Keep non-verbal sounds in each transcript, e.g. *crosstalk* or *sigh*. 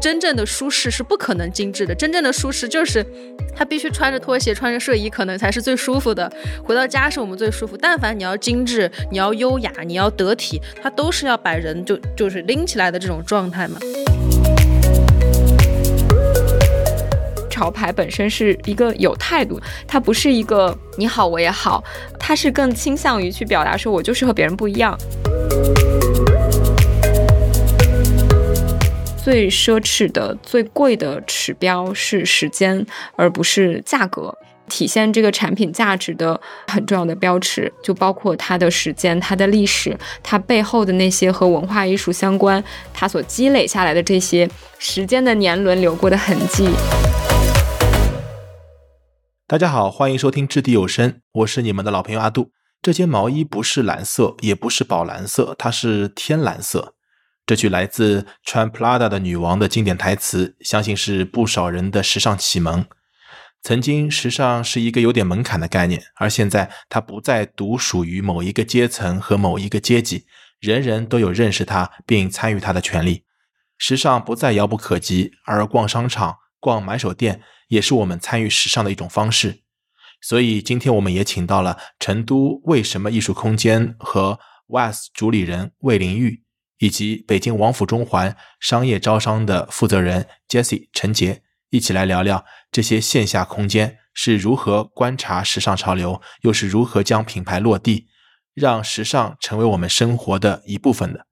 真正的舒适是不可能精致的，真正的舒适就是他必须穿着拖鞋、穿着睡衣，可能才是最舒服的。回到家是我们最舒服。但凡你要精致、你要优雅、你要得体，它都是要把人就就是拎起来的这种状态嘛。潮牌本身是一个有态度，它不是一个你好我也好，它是更倾向于去表达说我就是和别人不一样。最奢侈的、最贵的指标是时间，而不是价格。体现这个产品价值的很重要的标尺，就包括它的时间、它的历史、它背后的那些和文化艺术相关、它所积累下来的这些时间的年轮流过的痕迹。大家好，欢迎收听掷地有声，我是你们的老朋友阿杜。这件毛衣不是蓝色，也不是宝蓝色，它是天蓝色。这句来自穿 Prada 的女王的经典台词，相信是不少人的时尚启蒙。曾经，时尚是一个有点门槛的概念，而现在，它不再独属于某一个阶层和某一个阶级，人人都有认识它并参与它的权利。时尚不再遥不可及，而逛商场、逛买手店也是我们参与时尚的一种方式。所以，今天我们也请到了成都为什么艺术空间和 WAS 主理人魏玲玉。以及北京王府中环商业招商的负责人 Jessie 陈杰一起来聊聊这些线下空间是如何观察时尚潮流，又是如何将品牌落地，让时尚成为我们生活的一部分的。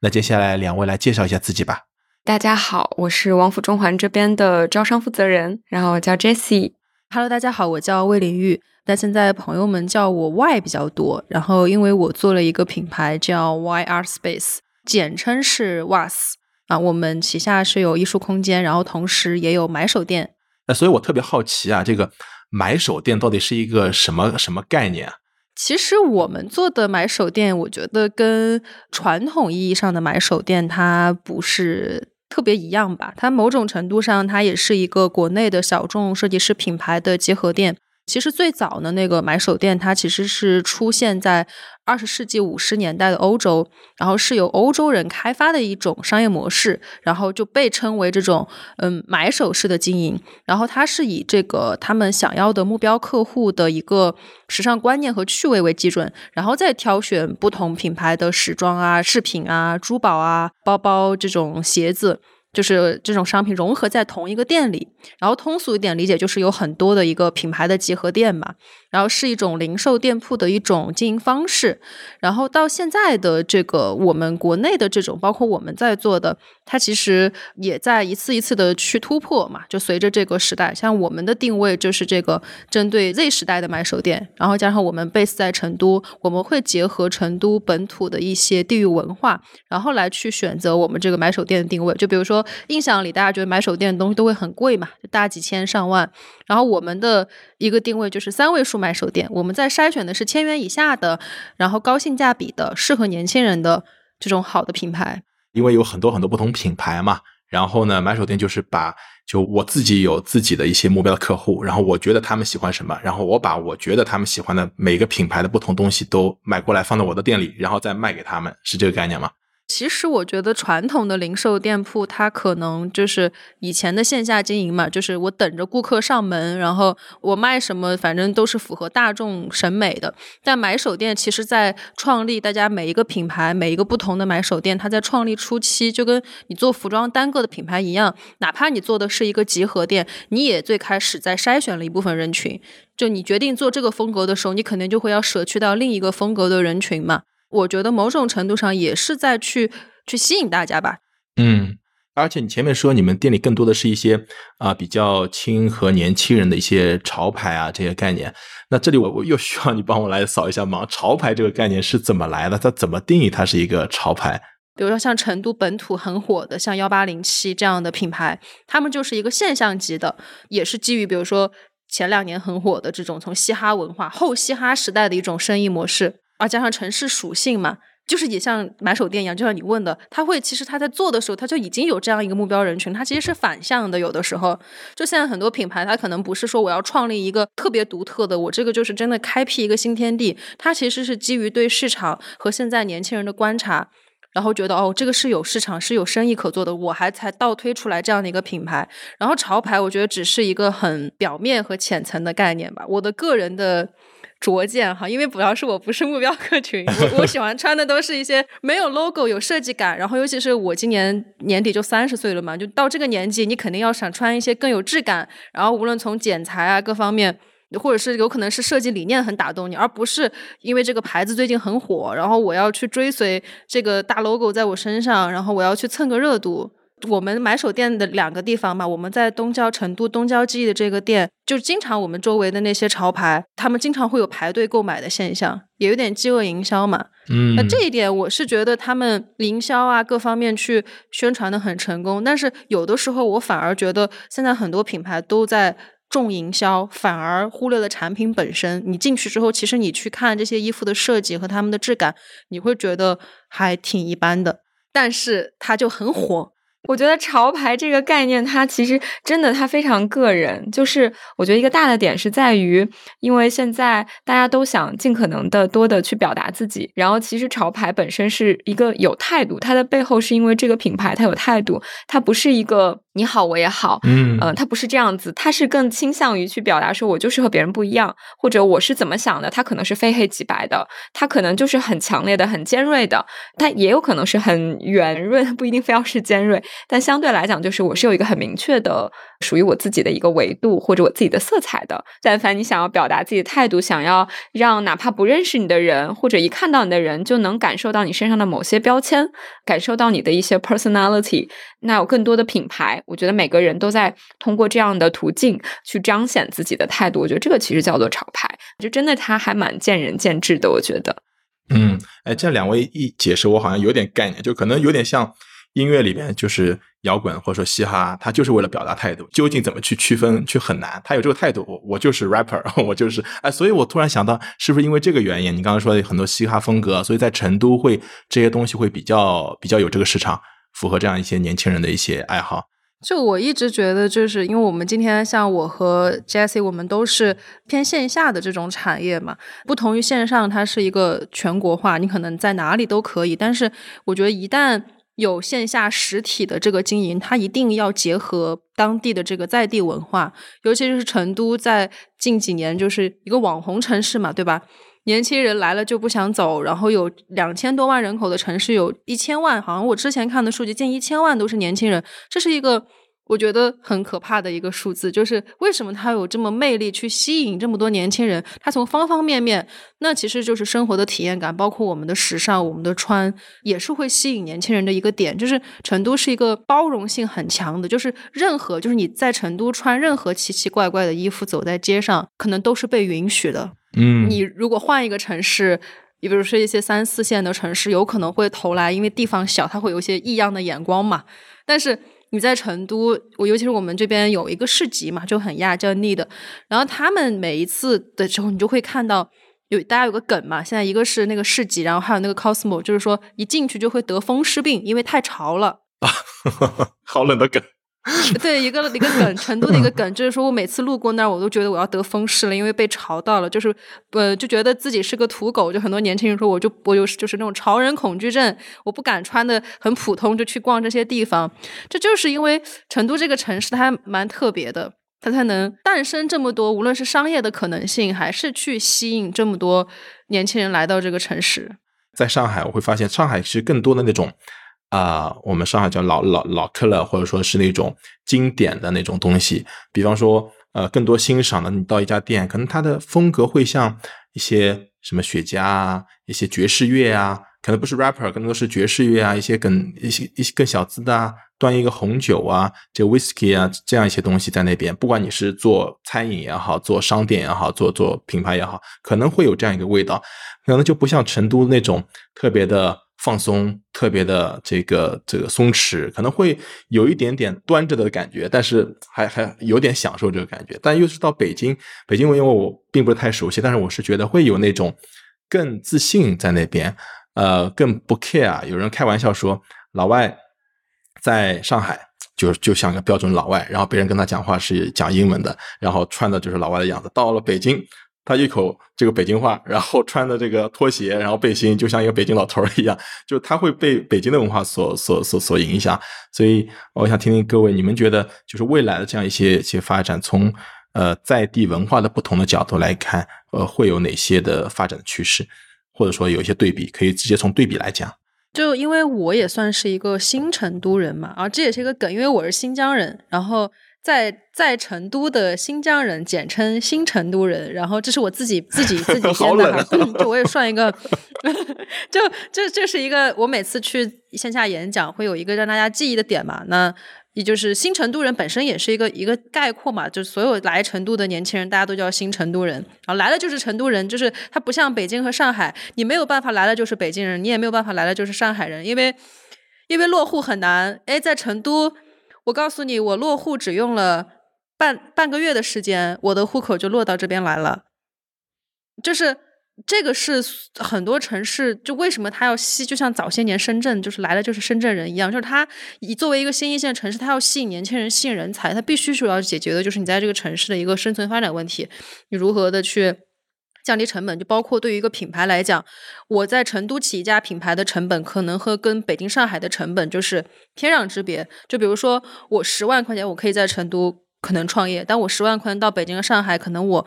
那接下来两位来介绍一下自己吧。大家好，我是王府中环这边的招商负责人，然后我叫 Jessie。Hello，大家好，我叫魏林玉，但现在朋友们叫我 Y 比较多。然后因为我做了一个品牌叫 Y Art Space。简称是 WAS 啊，我们旗下是有艺术空间，然后同时也有买手店。那所以我特别好奇啊，这个买手店到底是一个什么什么概念啊？其实我们做的买手店，我觉得跟传统意义上的买手店它不是特别一样吧？它某种程度上，它也是一个国内的小众设计师品牌的结合店。其实最早的那个买手店，它其实是出现在二十世纪五十年代的欧洲，然后是由欧洲人开发的一种商业模式，然后就被称为这种嗯买手式的经营。然后它是以这个他们想要的目标客户的一个时尚观念和趣味为基准，然后再挑选不同品牌的时装啊、饰品啊、珠宝啊、包包这种鞋子。就是这种商品融合在同一个店里，然后通俗一点理解就是有很多的一个品牌的集合店嘛，然后是一种零售店铺的一种经营方式。然后到现在的这个我们国内的这种，包括我们在做的，它其实也在一次一次的去突破嘛。就随着这个时代，像我们的定位就是这个针对 Z 时代的买手店，然后加上我们 base 在成都，我们会结合成都本土的一些地域文化，然后来去选择我们这个买手店的定位。就比如说。印象里，大家觉得买手店的东西都会很贵嘛，就大几千上万。然后我们的一个定位就是三位数买手店，我们在筛选的是千元以下的，然后高性价比的，适合年轻人的这种好的品牌。因为有很多很多不同品牌嘛，然后呢，买手店就是把就我自己有自己的一些目标的客户，然后我觉得他们喜欢什么，然后我把我觉得他们喜欢的每个品牌的不同东西都买过来放在我的店里，然后再卖给他们，是这个概念吗？其实我觉得传统的零售店铺，它可能就是以前的线下经营嘛，就是我等着顾客上门，然后我卖什么，反正都是符合大众审美的。但买手店其实，在创立，大家每一个品牌，每一个不同的买手店，它在创立初期，就跟你做服装单个的品牌一样，哪怕你做的是一个集合店，你也最开始在筛选了一部分人群。就你决定做这个风格的时候，你肯定就会要舍去到另一个风格的人群嘛。我觉得某种程度上也是在去去吸引大家吧。嗯，而且你前面说你们店里更多的是一些啊比较亲和年轻人的一些潮牌啊这些概念。那这里我我又需要你帮我来扫一下盲，潮牌这个概念是怎么来的？它怎么定义它是一个潮牌？比如说像成都本土很火的像幺八零七这样的品牌，他们就是一个现象级的，也是基于比如说前两年很火的这种从嘻哈文化后嘻哈时代的一种生意模式。啊，加上城市属性嘛，就是也像买手店一样，就像你问的，他会其实他在做的时候，他就已经有这样一个目标人群，他其实是反向的。有的时候，就现在很多品牌，它可能不是说我要创立一个特别独特的，我这个就是真的开辟一个新天地，它其实是基于对市场和现在年轻人的观察，然后觉得哦，这个是有市场，是有生意可做的，我还才倒推出来这样的一个品牌。然后潮牌，我觉得只是一个很表面和浅层的概念吧。我的个人的拙见哈，因为主要是我不是目标客群，*laughs* 我我喜欢穿的都是一些没有 logo、有设计感。然后尤其是我今年年底就三十岁了嘛，就到这个年纪，你肯定要想穿一些更有质感。然后无论从剪裁啊各方面。或者是有可能是设计理念很打动你，而不是因为这个牌子最近很火，然后我要去追随这个大 logo 在我身上，然后我要去蹭个热度。我们买手店的两个地方嘛，我们在东郊成都东郊记忆的这个店，就经常我们周围的那些潮牌，他们经常会有排队购买的现象，也有点饥饿营销嘛。嗯，那这一点我是觉得他们营销啊各方面去宣传的很成功，但是有的时候我反而觉得现在很多品牌都在。重营销反而忽略了产品本身。你进去之后，其实你去看这些衣服的设计和他们的质感，你会觉得还挺一般的。但是它就很火。我觉得潮牌这个概念，它其实真的它非常个人。就是我觉得一个大的点是在于，因为现在大家都想尽可能的多的去表达自己。然后其实潮牌本身是一个有态度，它的背后是因为这个品牌它有态度，它不是一个你好我也好，嗯，呃，他不是这样子，他是更倾向于去表达说我就是和别人不一样，或者我是怎么想的。他可能是非黑即白的，他可能就是很强烈的、很尖锐的，但也有可能是很圆润，不一定非要是尖锐。但相对来讲，就是我是有一个很明确的属于我自己的一个维度或者我自己的色彩的。但凡你想要表达自己的态度，想要让哪怕不认识你的人或者一看到你的人就能感受到你身上的某些标签，感受到你的一些 personality，那有更多的品牌，我觉得每个人都在通过这样的途径去彰显自己的态度。我觉得这个其实叫做潮牌，就真的它还蛮见仁见智的。我觉得，嗯，哎，这两位一解释，我好像有点概念，就可能有点像。音乐里面就是摇滚或者说嘻哈，它就是为了表达态度。究竟怎么去区分，却很难。他有这个态度，我我就是 rapper，*laughs* 我就是哎，所以我突然想到，是不是因为这个原因？你刚刚说的很多嘻哈风格，所以在成都会这些东西会比较比较有这个市场，符合这样一些年轻人的一些爱好。就我一直觉得，就是因为我们今天像我和 Jesse，我们都是偏线下的这种产业嘛，不同于线上，它是一个全国化，你可能在哪里都可以。但是我觉得一旦有线下实体的这个经营，它一定要结合当地的这个在地文化，尤其是成都在近几年就是一个网红城市嘛，对吧？年轻人来了就不想走，然后有两千多万人口的城市，有一千万，好像我之前看的数据，近一千万都是年轻人，这是一个。我觉得很可怕的一个数字，就是为什么它有这么魅力，去吸引这么多年轻人？它从方方面面，那其实就是生活的体验感，包括我们的时尚、我们的穿，也是会吸引年轻人的一个点。就是成都是一个包容性很强的，就是任何就是你在成都穿任何奇奇怪怪的衣服，走在街上，可能都是被允许的。嗯，你如果换一个城市，你比如说一些三四线的城市，有可能会投来，因为地方小，他会有一些异样的眼光嘛。但是。你在成都，我尤其是我们这边有一个市集嘛，就很亚叫 Need，然后他们每一次的时候，你就会看到有大家有个梗嘛，现在一个是那个市集，然后还有那个 Cosmo，就是说一进去就会得风湿病，因为太潮了。啊，*laughs* 好冷的梗。*laughs* 对，一个一个梗，成都的一个梗，就是说我每次路过那儿，我都觉得我要得风湿了，因为被潮到了，就是呃，就觉得自己是个土狗。就很多年轻人说，我就我有就是那种潮人恐惧症，我不敢穿的很普通就去逛这些地方。这就是因为成都这个城市它蛮特别的，它才能诞生这么多，无论是商业的可能性，还是去吸引这么多年轻人来到这个城市。在上海，我会发现上海其实更多的那种。啊，我们上海叫老老老客了，或者说是那种经典的那种东西。比方说，呃，更多欣赏的，你到一家店，可能它的风格会像一些什么雪茄啊，一些爵士乐啊，可能不是 rapper，更多是爵士乐啊，一些更一些一些更小资的啊，端一个红酒啊，这 whisky 啊，这样一些东西在那边。不管你是做餐饮也好，做商店也好，做做品牌也好，可能会有这样一个味道，可能就不像成都那种特别的。放松，特别的这个这个松弛，可能会有一点点端着的感觉，但是还还有点享受这个感觉。但又是到北京，北京因为我并不是太熟悉，但是我是觉得会有那种更自信在那边，呃，更不 care。有人开玩笑说，老外在上海就就像个标准老外，然后别人跟他讲话是讲英文的，然后穿的就是老外的样子。到了北京。他一口这个北京话，*laughs* 然后穿的这个拖鞋，然后背心，就像一个北京老头儿一样，*laughs* 就他会被北京的文化所所所所影响。所以我想听听各位，你们觉得就是未来的这样一些一些发展，从呃在地文化的不同的角度来看，呃会有哪些的发展的趋势，或者说有一些对比，可以直接从对比来讲。就因为我也算是一个新成都人嘛，啊，这也是一个梗，因为我是新疆人，然后。在在成都的新疆人简称新成都人，然后这是我自己自己自己 *laughs* 编的，就我也算一个，*laughs* 就这这是一个我每次去线下演讲会有一个让大家记忆的点嘛，那也就是新成都人本身也是一个一个概括嘛，就所有来成都的年轻人大家都叫新成都人，然后来了就是成都人，就是他不像北京和上海，你没有办法来了就是北京人，你也没有办法来了就是上海人，因为因为落户很难，哎，在成都。我告诉你，我落户只用了半半个月的时间，我的户口就落到这边来了。就是这个是很多城市，就为什么它要吸，就像早些年深圳就是来了就是深圳人一样，就是它以作为一个新一线城市，它要吸引年轻人、吸引人才，它必须主要解决的就是你在这个城市的一个生存发展问题，你如何的去。降低成本，就包括对于一个品牌来讲，我在成都起一家品牌的成本，可能和跟北京、上海的成本就是天壤之别。就比如说，我十万块钱，我可以在成都可能创业，但我十万块钱到北京和上海，可能我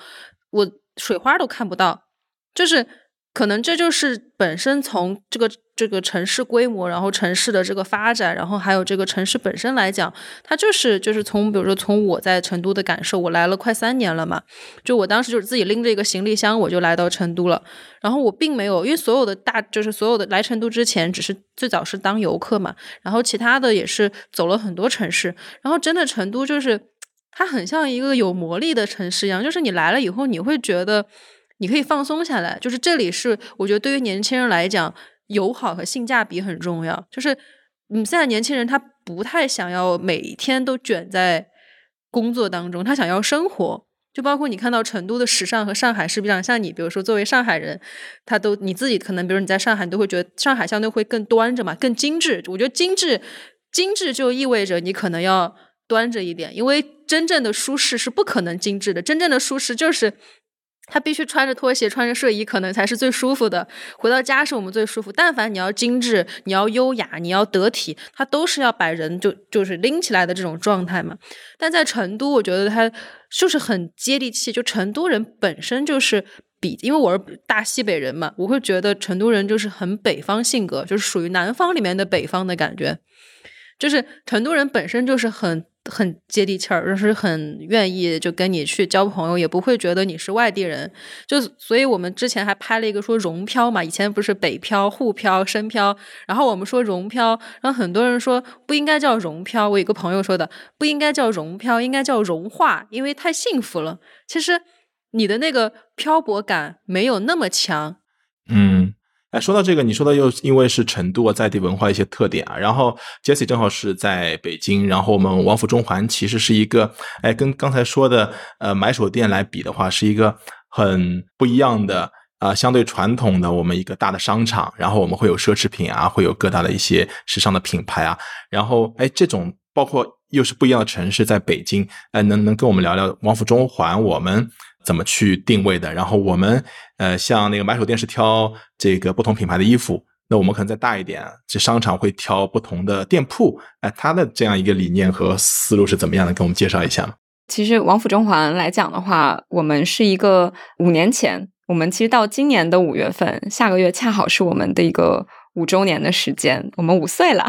我水花都看不到，就是。可能这就是本身从这个这个城市规模，然后城市的这个发展，然后还有这个城市本身来讲，它就是就是从比如说从我在成都的感受，我来了快三年了嘛，就我当时就是自己拎着一个行李箱我就来到成都了，然后我并没有因为所有的大就是所有的来成都之前只是最早是当游客嘛，然后其他的也是走了很多城市，然后真的成都就是它很像一个有魔力的城市一样，就是你来了以后你会觉得。你可以放松下来，就是这里是我觉得对于年轻人来讲，友好和性价比很重要。就是你现在年轻人他不太想要每天都卷在工作当中，他想要生活。就包括你看到成都的时尚和上海是不是像你，比如说作为上海人，他都你自己可能，比如你在上海，你都会觉得上海相对会更端着嘛，更精致。我觉得精致，精致就意味着你可能要端着一点，因为真正的舒适是不可能精致的，真正的舒适就是。他必须穿着拖鞋、穿着睡衣，可能才是最舒服的。回到家是我们最舒服。但凡你要精致、你要优雅、你要得体，他都是要把人就就是拎起来的这种状态嘛。但在成都，我觉得他就是很接地气。就成都人本身就是比，因为我是大西北人嘛，我会觉得成都人就是很北方性格，就是属于南方里面的北方的感觉。就是成都人本身就是很。很接地气儿，就是很愿意就跟你去交朋友，也不会觉得你是外地人。就所以，我们之前还拍了一个说融漂嘛，以前不是北漂、沪漂、深漂，然后我们说融漂，然后很多人说不应该叫融漂。我有个朋友说的，不应该叫融漂，应该叫融化，因为太幸福了。其实你的那个漂泊感没有那么强。嗯。哎，说到这个，你说的又因为是成都啊在地文化一些特点啊，然后 Jesse 正好是在北京，然后我们王府中环其实是一个，哎，跟刚才说的呃买手店来比的话，是一个很不一样的啊，相对传统的我们一个大的商场，然后我们会有奢侈品啊，会有各大的一些时尚的品牌啊，然后哎，这种包括又是不一样的城市，在北京，哎，能能跟我们聊聊王府中环我们。怎么去定位的？然后我们呃，像那个买手店是挑这个不同品牌的衣服，那我们可能再大一点，这商场会挑不同的店铺。哎，他的这样一个理念和思路是怎么样的？给我们介绍一下其实王府中环来讲的话，我们是一个五年前，我们其实到今年的五月份，下个月恰好是我们的一个。五周年的时间，我们五岁了。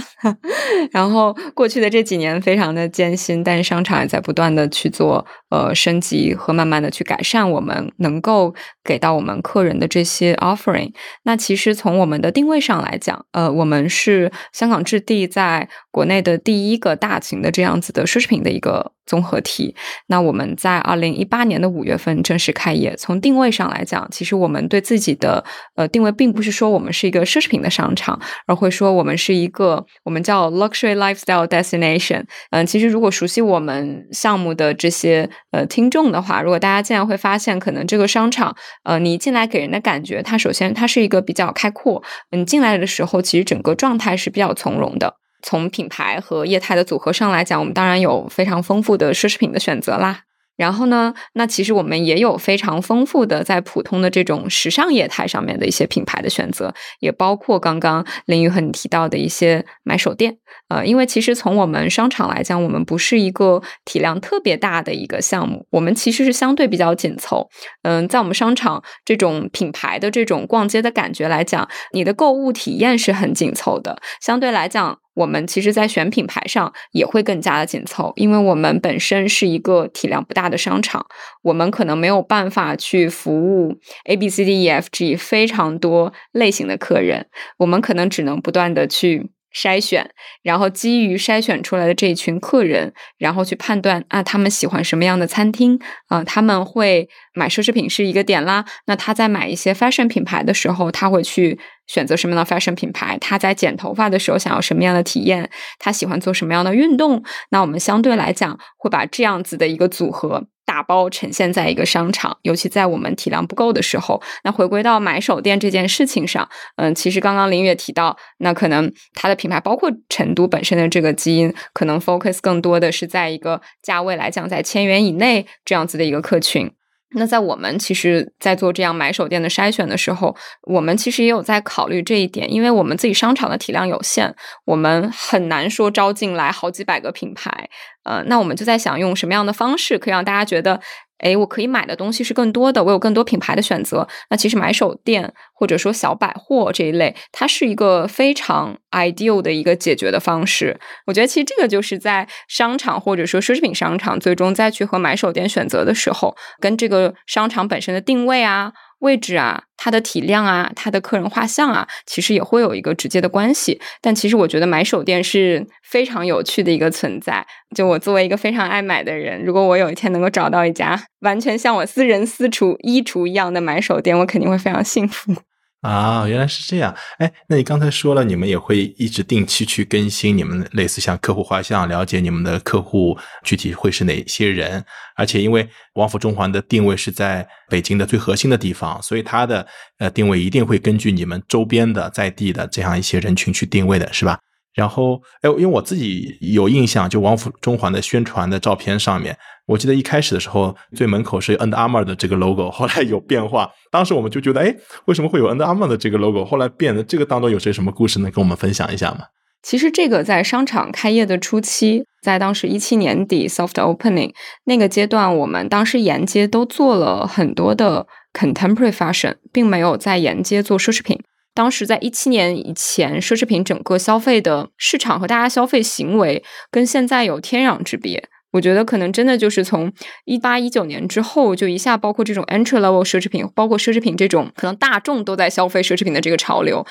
*laughs* 然后过去的这几年非常的艰辛，但是商场也在不断的去做呃升级和慢慢的去改善我们能够给到我们客人的这些 offering。那其实从我们的定位上来讲，呃，我们是香港置地在国内的第一个大型的这样子的奢侈品的一个综合体。那我们在二零一八年的五月份正式开业。从定位上来讲，其实我们对自己的呃定位并不是说我们是一个奢侈品的商。场，而会说我们是一个我们叫 luxury lifestyle destination。嗯，其实如果熟悉我们项目的这些呃听众的话，如果大家进来会发现，可能这个商场呃，你进来给人的感觉，它首先它是一个比较开阔。你进来的时候，其实整个状态是比较从容的。从品牌和业态的组合上来讲，我们当然有非常丰富的奢侈品的选择啦。然后呢，那其实我们也有非常丰富的在普通的这种时尚业态上面的一些品牌的选择，也包括刚刚林宇和你提到的一些买手店。呃，因为其实从我们商场来讲，我们不是一个体量特别大的一个项目，我们其实是相对比较紧凑。嗯，在我们商场这种品牌的这种逛街的感觉来讲，你的购物体验是很紧凑的。相对来讲，我们其实在选品牌上也会更加的紧凑，因为我们本身是一个体量不大的商场，我们可能没有办法去服务 A B C D E F G 非常多类型的客人，我们可能只能不断的去。筛选，然后基于筛选出来的这一群客人，然后去判断啊，他们喜欢什么样的餐厅啊？他们会买奢侈品是一个点啦。那他在买一些 fashion 品牌的时候，他会去选择什么样的 fashion 品牌？他在剪头发的时候想要什么样的体验？他喜欢做什么样的运动？那我们相对来讲会把这样子的一个组合。打包呈现在一个商场，尤其在我们体量不够的时候，那回归到买手店这件事情上，嗯，其实刚刚林月提到，那可能它的品牌包括成都本身的这个基因，可能 focus 更多的是在一个价位来讲在千元以内这样子的一个客群。那在我们其实，在做这样买手店的筛选的时候，我们其实也有在考虑这一点，因为我们自己商场的体量有限，我们很难说招进来好几百个品牌。呃，那我们就在想用什么样的方式可以让大家觉得。哎，我可以买的东西是更多的，我有更多品牌的选择。那其实买手店或者说小百货这一类，它是一个非常 ideal 的一个解决的方式。我觉得其实这个就是在商场或者说奢侈品商场最终再去和买手店选择的时候，跟这个商场本身的定位啊。位置啊，它的体量啊，它的客人画像啊，其实也会有一个直接的关系。但其实我觉得买手店是非常有趣的一个存在。就我作为一个非常爱买的人，如果我有一天能够找到一家完全像我私人私厨衣橱一样的买手店，我肯定会非常幸福。啊，原来是这样。哎，那你刚才说了，你们也会一直定期去更新你们类似像客户画像，了解你们的客户具体会是哪些人。而且因为王府中环的定位是在北京的最核心的地方，所以它的呃定位一定会根据你们周边的在地的这样一些人群去定位的，是吧？然后，哎，因为我自己有印象，就王府中环的宣传的照片上面，我记得一开始的时候，最门口是 Under Armour 的这个 logo，后来有变化。当时我们就觉得，哎，为什么会有 Under Armour 的这个 logo？后来变的这个当中有些什么故事能跟我们分享一下吗？其实这个在商场开业的初期，在当时一七年底 soft opening 那个阶段，我们当时沿街都做了很多的 contemporary fashion，并没有在沿街做奢侈品。当时在一七年以前，奢侈品整个消费的市场和大家消费行为跟现在有天壤之别。我觉得可能真的就是从一八一九年之后，就一下包括这种 entry level 奢侈品，包括奢侈品这种可能大众都在消费奢侈品的这个潮流，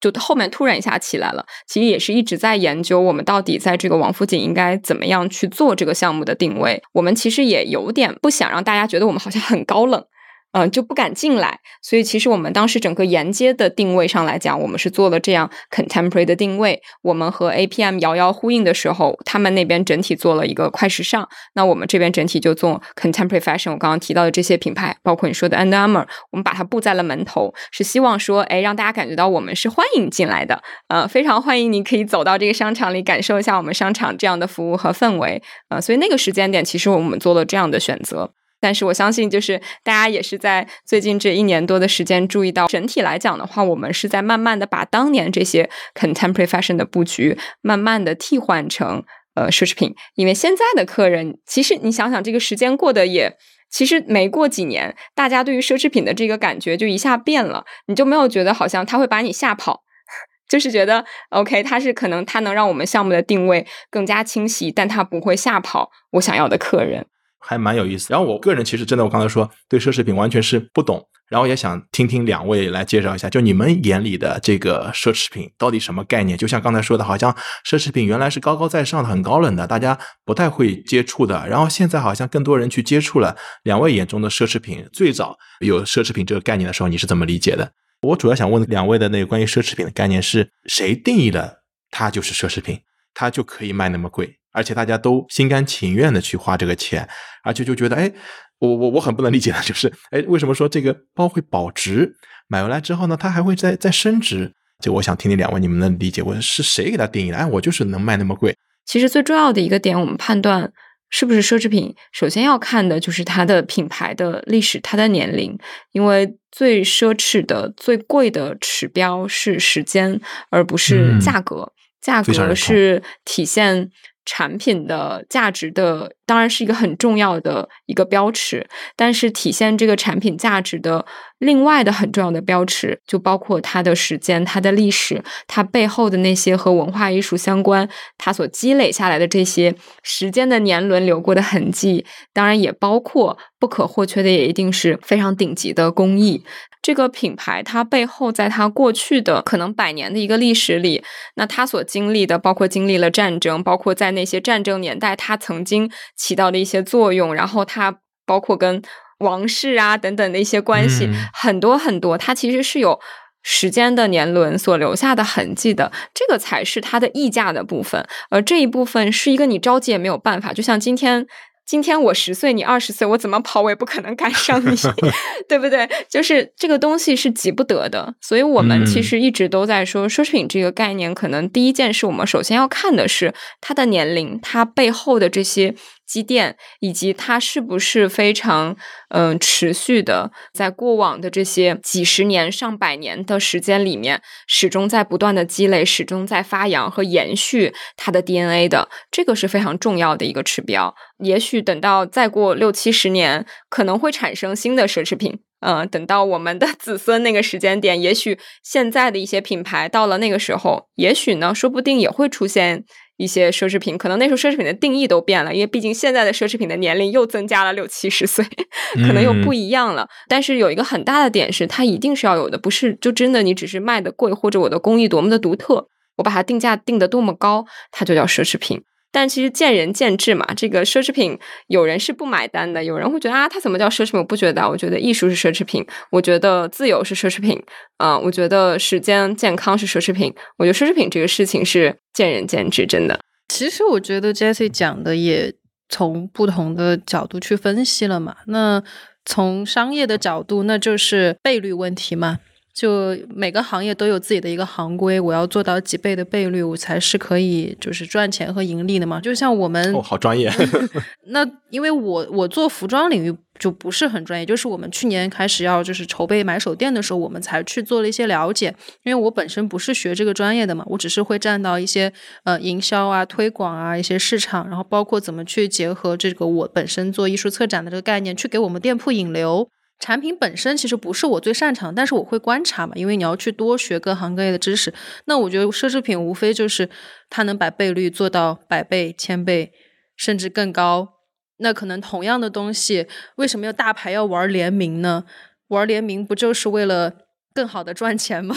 就后面突然一下起来了。其实也是一直在研究我们到底在这个王府井应该怎么样去做这个项目的定位。我们其实也有点不想让大家觉得我们好像很高冷。嗯，就不敢进来，所以其实我们当时整个沿街的定位上来讲，我们是做了这样 contemporary 的定位。我们和 APM 遥遥呼应的时候，他们那边整体做了一个快时尚，那我们这边整体就做 contemporary fashion。我刚刚提到的这些品牌，包括你说的 Under Armour，我们把它布在了门头，是希望说，哎，让大家感觉到我们是欢迎进来的，呃，非常欢迎你可以走到这个商场里，感受一下我们商场这样的服务和氛围。呃，所以那个时间点，其实我们做了这样的选择。但是我相信，就是大家也是在最近这一年多的时间注意到，整体来讲的话，我们是在慢慢的把当年这些 contemporary fashion 的布局，慢慢的替换成呃奢侈品。因为现在的客人，其实你想想，这个时间过得也，其实没过几年，大家对于奢侈品的这个感觉就一下变了，你就没有觉得好像他会把你吓跑，*laughs* 就是觉得 OK，他是可能他能让我们项目的定位更加清晰，但他不会吓跑我想要的客人。还蛮有意思。然后我个人其实真的，我刚才说对奢侈品完全是不懂，然后也想听听两位来介绍一下，就你们眼里的这个奢侈品到底什么概念？就像刚才说的，好像奢侈品原来是高高在上的、很高冷的，大家不太会接触的。然后现在好像更多人去接触了。两位眼中的奢侈品，最早有奢侈品这个概念的时候，你是怎么理解的？我主要想问两位的那个关于奢侈品的概念是谁定义了它就是奢侈品，它就可以卖那么贵？而且大家都心甘情愿的去花这个钱，而且就觉得，哎，我我我很不能理解的就是，哎，为什么说这个包会保值？买回来之后呢，它还会再再升值？就我想听听两位你们的理解，我是谁给它定义的？哎，我就是能卖那么贵。其实最重要的一个点，我们判断是不是奢侈品？首先要看的就是它的品牌的历史，它的年龄，因为最奢侈的、最贵的指标是时间，而不是价格。价格是体现。产品的价值的当然是一个很重要的一个标尺，但是体现这个产品价值的另外的很重要的标尺，就包括它的时间、它的历史、它背后的那些和文化艺术相关、它所积累下来的这些时间的年轮流过的痕迹，当然也包括不可或缺的，也一定是非常顶级的工艺。这个品牌它背后，在它过去的可能百年的一个历史里，那它所经历的，包括经历了战争，包括在那些战争年代，它曾经起到的一些作用，然后它包括跟王室啊等等的一些关系，很多很多，它其实是有时间的年轮所留下的痕迹的，这个才是它的溢价的部分，而这一部分是一个你着急也没有办法，就像今天。今天我十岁，你二十岁，我怎么跑我也不可能赶上你，*laughs* 对不对？就是这个东西是急不得的，所以我们其实一直都在说奢侈品这个概念，可能第一件事我们首先要看的是它的年龄，它背后的这些。积淀，以及它是不是非常嗯持续的，在过往的这些几十年、上百年的时间里面，始终在不断的积累，始终在发扬和延续它的 DNA 的，这个是非常重要的一个指标。也许等到再过六七十年，可能会产生新的奢侈品。嗯，等到我们的子孙那个时间点，也许现在的一些品牌到了那个时候，也许呢，说不定也会出现。一些奢侈品，可能那时候奢侈品的定义都变了，因为毕竟现在的奢侈品的年龄又增加了六七十岁，*laughs* 可能又不一样了。但是有一个很大的点是，它一定是要有的，不是就真的你只是卖的贵，或者我的工艺多么的独特，我把它定价定的多么高，它就叫奢侈品。但其实见仁见智嘛，这个奢侈品有人是不买单的，有人会觉得啊，它怎么叫奢侈品？我不觉得，我觉得艺术是奢侈品，我觉得自由是奢侈品，啊，我觉得时间健康是奢侈品，我觉得奢侈品这个事情是见仁见智，真的。其实我觉得 Jessie 讲的也从不同的角度去分析了嘛。那从商业的角度，那就是倍率问题嘛。就每个行业都有自己的一个行规，我要做到几倍的倍率，我才是可以就是赚钱和盈利的嘛。就像我们哦，好专业。*laughs* 那因为我我做服装领域就不是很专业，就是我们去年开始要就是筹备买手店的时候，我们才去做了一些了解。因为我本身不是学这个专业的嘛，我只是会站到一些呃营销啊、推广啊一些市场，然后包括怎么去结合这个我本身做艺术策展的这个概念，去给我们店铺引流。产品本身其实不是我最擅长，但是我会观察嘛，因为你要去多学各行各业的知识。那我觉得奢侈品无非就是它能把倍率做到百倍、千倍，甚至更高。那可能同样的东西，为什么要大牌要玩联名呢？玩联名不就是为了更好的赚钱吗？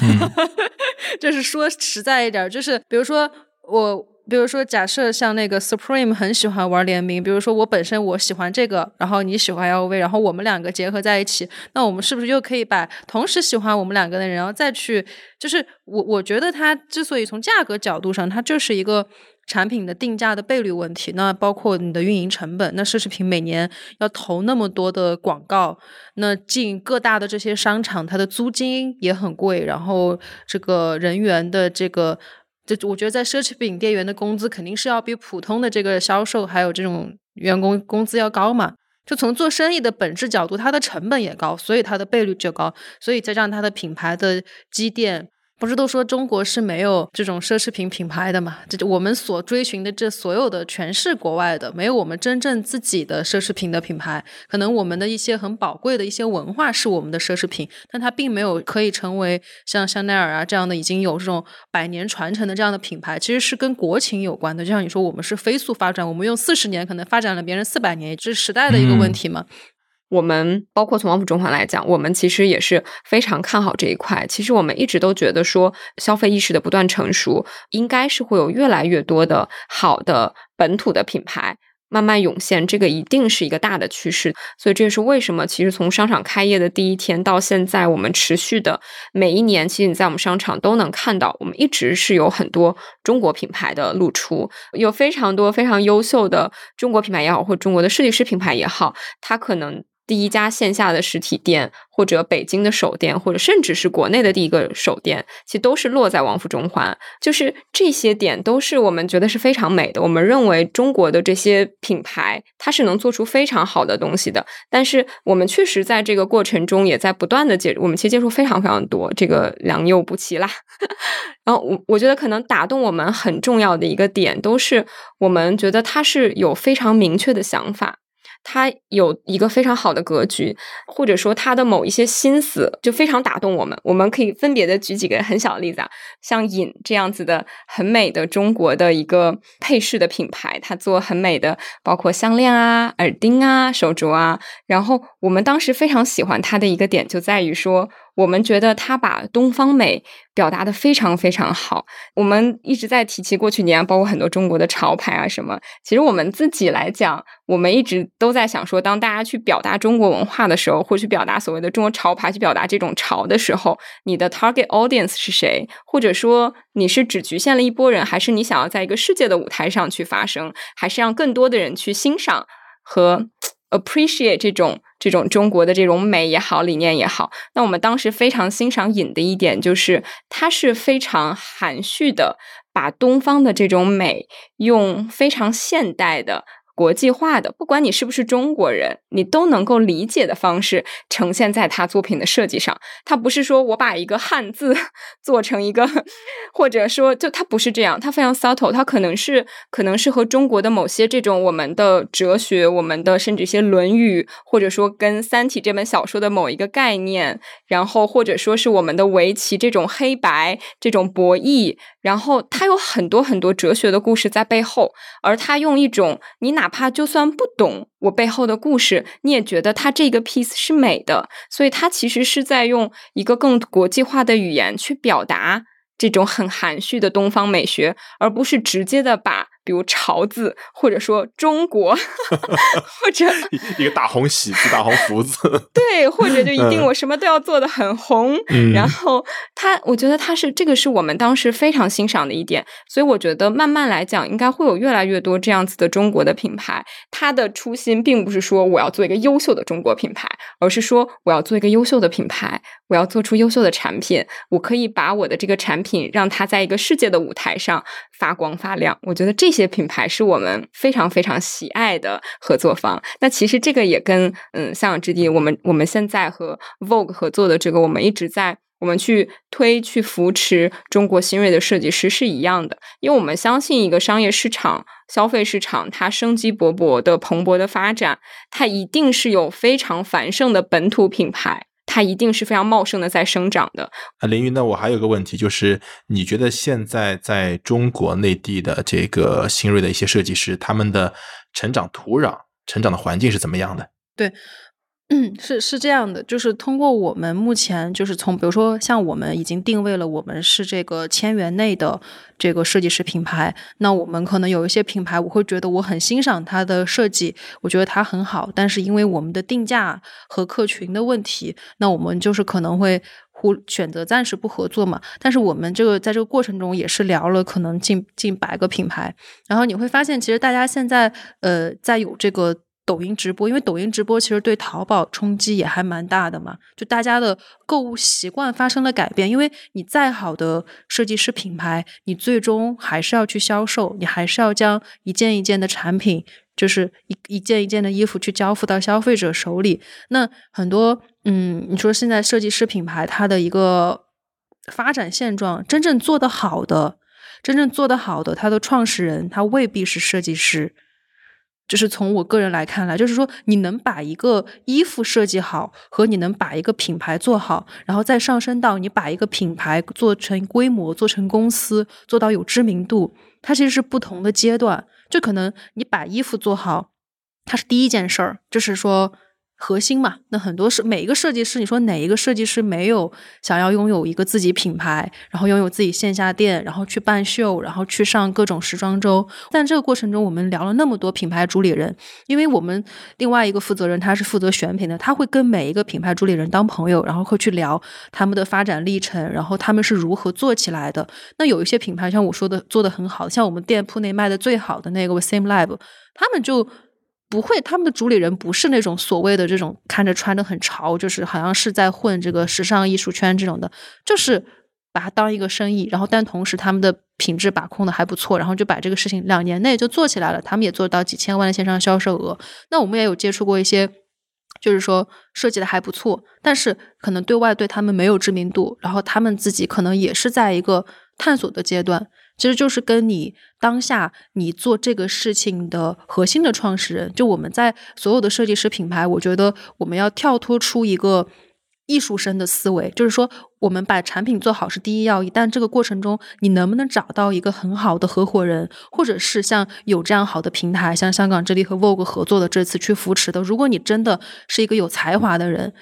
*laughs* 就是说实在一点，就是比如说我。比如说，假设像那个 Supreme 很喜欢玩联名，比如说我本身我喜欢这个，然后你喜欢 LV，然后我们两个结合在一起，那我们是不是又可以把同时喜欢我们两个的人，然后再去，就是我我觉得它之所以从价格角度上，它就是一个产品的定价的倍率问题。那包括你的运营成本，那奢侈品每年要投那么多的广告，那进各大的这些商场，它的租金也很贵，然后这个人员的这个。这我觉得，在奢侈品店员的工资肯定是要比普通的这个销售还有这种员工工资要高嘛。就从做生意的本质角度，它的成本也高，所以它的倍率就高，所以再让它的品牌的积淀。不是都说中国是没有这种奢侈品品牌的嘛？这我们所追寻的这所有的全是国外的，没有我们真正自己的奢侈品的品牌。可能我们的一些很宝贵的一些文化是我们的奢侈品，但它并没有可以成为像香奈儿啊这样的已经有这种百年传承的这样的品牌。其实是跟国情有关的。就像你说，我们是飞速发展，我们用四十年可能发展了别人四百年，这是时代的一个问题嘛？我们包括从王府中环来讲，我们其实也是非常看好这一块。其实我们一直都觉得说，消费意识的不断成熟，应该是会有越来越多的好的本土的品牌慢慢涌现，这个一定是一个大的趋势。所以这也是为什么，其实从商场开业的第一天到现在，我们持续的每一年，其实你在我们商场都能看到，我们一直是有很多中国品牌的露出，有非常多非常优秀的中国品牌也好，或中国的设计师品牌也好，它可能。第一家线下的实体店，或者北京的首店，或者甚至是国内的第一个首店，其实都是落在王府中环。就是这些点都是我们觉得是非常美的。我们认为中国的这些品牌，它是能做出非常好的东西的。但是我们确实在这个过程中，也在不断的接，我们其实接触非常非常多，这个良莠不齐啦。*laughs* 然后我我觉得可能打动我们很重要的一个点，都是我们觉得它是有非常明确的想法。他有一个非常好的格局，或者说他的某一些心思就非常打动我们。我们可以分别的举几个很小的例子啊，像尹这样子的很美的中国的一个配饰的品牌，他做很美的，包括项链啊、耳钉啊、手镯啊。然后我们当时非常喜欢他的一个点就在于说。我们觉得他把东方美表达的非常非常好。我们一直在提起过去年，包括很多中国的潮牌啊什么。其实我们自己来讲，我们一直都在想说，当大家去表达中国文化的时候，或去表达所谓的中国潮牌，去表达这种潮的时候，你的 target audience 是谁？或者说你是只局限了一波人，还是你想要在一个世界的舞台上去发声，还是让更多的人去欣赏和？appreciate 这种这种中国的这种美也好，理念也好。那我们当时非常欣赏尹的一点，就是他是非常含蓄的，把东方的这种美用非常现代的。国际化的，不管你是不是中国人，你都能够理解的方式呈现在他作品的设计上。他不是说我把一个汉字 *laughs* 做成一个，*laughs* 或者说就他不是这样，他非常 subtle，他可能是可能是和中国的某些这种我们的哲学，我们的甚至一些《论语》，或者说跟《三体》这本小说的某一个概念，然后或者说是我们的围棋这种黑白这种博弈，然后他有很多很多哲学的故事在背后，而他用一种你哪。怕就算不懂我背后的故事，你也觉得他这个 piece 是美的，所以他其实是在用一个更国际化的语言去表达这种很含蓄的东方美学，而不是直接的把。比如潮字，或者说中国，*laughs* 或者一个大红喜字、大红福字，对，或者就一定我什么都要做的很红。然后他，我觉得他是这个是我们当时非常欣赏的一点，所以我觉得慢慢来讲，应该会有越来越多这样子的中国的品牌。他的初心并不是说我要做一个优秀的中国品牌，而是说我要做一个优秀的品牌，我要做出优秀的产品，我可以把我的这个产品让它在一个世界的舞台上发光发亮。我觉得这。些品牌是我们非常非常喜爱的合作方。那其实这个也跟嗯，向阳之地，我们我们现在和 Vogue 合作的这个，我们一直在我们去推去扶持中国新锐的设计师是一样的，因为我们相信一个商业市场、消费市场，它生机勃勃的蓬勃的发展，它一定是有非常繁盛的本土品牌。它一定是非常茂盛的在生长的。啊，林云，那我还有个问题，就是你觉得现在在中国内地的这个新锐的一些设计师，他们的成长土壤、成长的环境是怎么样的？对。嗯，是是这样的，就是通过我们目前就是从，比如说像我们已经定位了，我们是这个千元内的这个设计师品牌，那我们可能有一些品牌，我会觉得我很欣赏它的设计，我觉得它很好，但是因为我们的定价和客群的问题，那我们就是可能会忽选择暂时不合作嘛。但是我们这个在这个过程中也是聊了可能近近百个品牌，然后你会发现，其实大家现在呃在有这个。抖音直播，因为抖音直播其实对淘宝冲击也还蛮大的嘛，就大家的购物习惯发生了改变。因为你再好的设计师品牌，你最终还是要去销售，你还是要将一件一件的产品，就是一一件一件的衣服去交付到消费者手里。那很多，嗯，你说现在设计师品牌它的一个发展现状，真正做得好的，真正做得好的，它的创始人他未必是设计师。就是从我个人来看来，就是说你能把一个衣服设计好，和你能把一个品牌做好，然后再上升到你把一个品牌做成规模、做成公司、做到有知名度，它其实是不同的阶段。就可能你把衣服做好，它是第一件事儿，就是说。核心嘛，那很多是每一个设计师，你说哪一个设计师没有想要拥有一个自己品牌，然后拥有自己线下店，然后去办秀，然后去上各种时装周？但这个过程中，我们聊了那么多品牌主理人，因为我们另外一个负责人他是负责选品的，他会跟每一个品牌主理人当朋友，然后会去聊他们的发展历程，然后他们是如何做起来的。那有一些品牌，像我说的做的很好，像我们店铺内卖的最好的那个 Same Lab，他们就。不会，他们的主理人不是那种所谓的这种看着穿的很潮，就是好像是在混这个时尚艺术圈这种的，就是把它当一个生意，然后但同时他们的品质把控的还不错，然后就把这个事情两年内就做起来了，他们也做到几千万的线上销售额。那我们也有接触过一些，就是说设计的还不错，但是可能对外对他们没有知名度，然后他们自己可能也是在一个探索的阶段。其实就是跟你当下你做这个事情的核心的创始人，就我们在所有的设计师品牌，我觉得我们要跳脱出一个艺术生的思维，就是说我们把产品做好是第一要义，但这个过程中你能不能找到一个很好的合伙人，或者是像有这样好的平台，像香港这里和 Vogue 合作的这次去扶持的，如果你真的是一个有才华的人。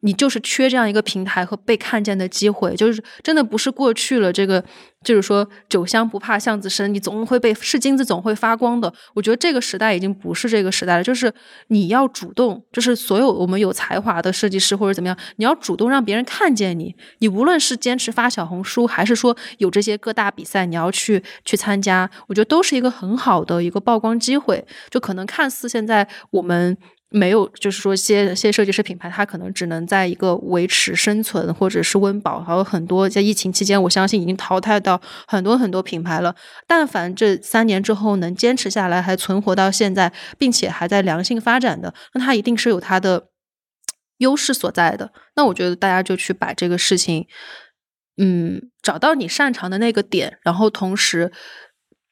你就是缺这样一个平台和被看见的机会，就是真的不是过去了。这个就是说，酒香不怕巷子深，你总会被是金子总会发光的。我觉得这个时代已经不是这个时代了，就是你要主动，就是所有我们有才华的设计师或者怎么样，你要主动让别人看见你。你无论是坚持发小红书，还是说有这些各大比赛，你要去去参加，我觉得都是一个很好的一个曝光机会。就可能看似现在我们。没有，就是说，些些设计师品牌，它可能只能在一个维持生存或者是温饱，还有很多在疫情期间，我相信已经淘汰到很多很多品牌了。但凡这三年之后能坚持下来，还存活到现在，并且还在良性发展的，那它一定是有它的优势所在的。那我觉得大家就去把这个事情，嗯，找到你擅长的那个点，然后同时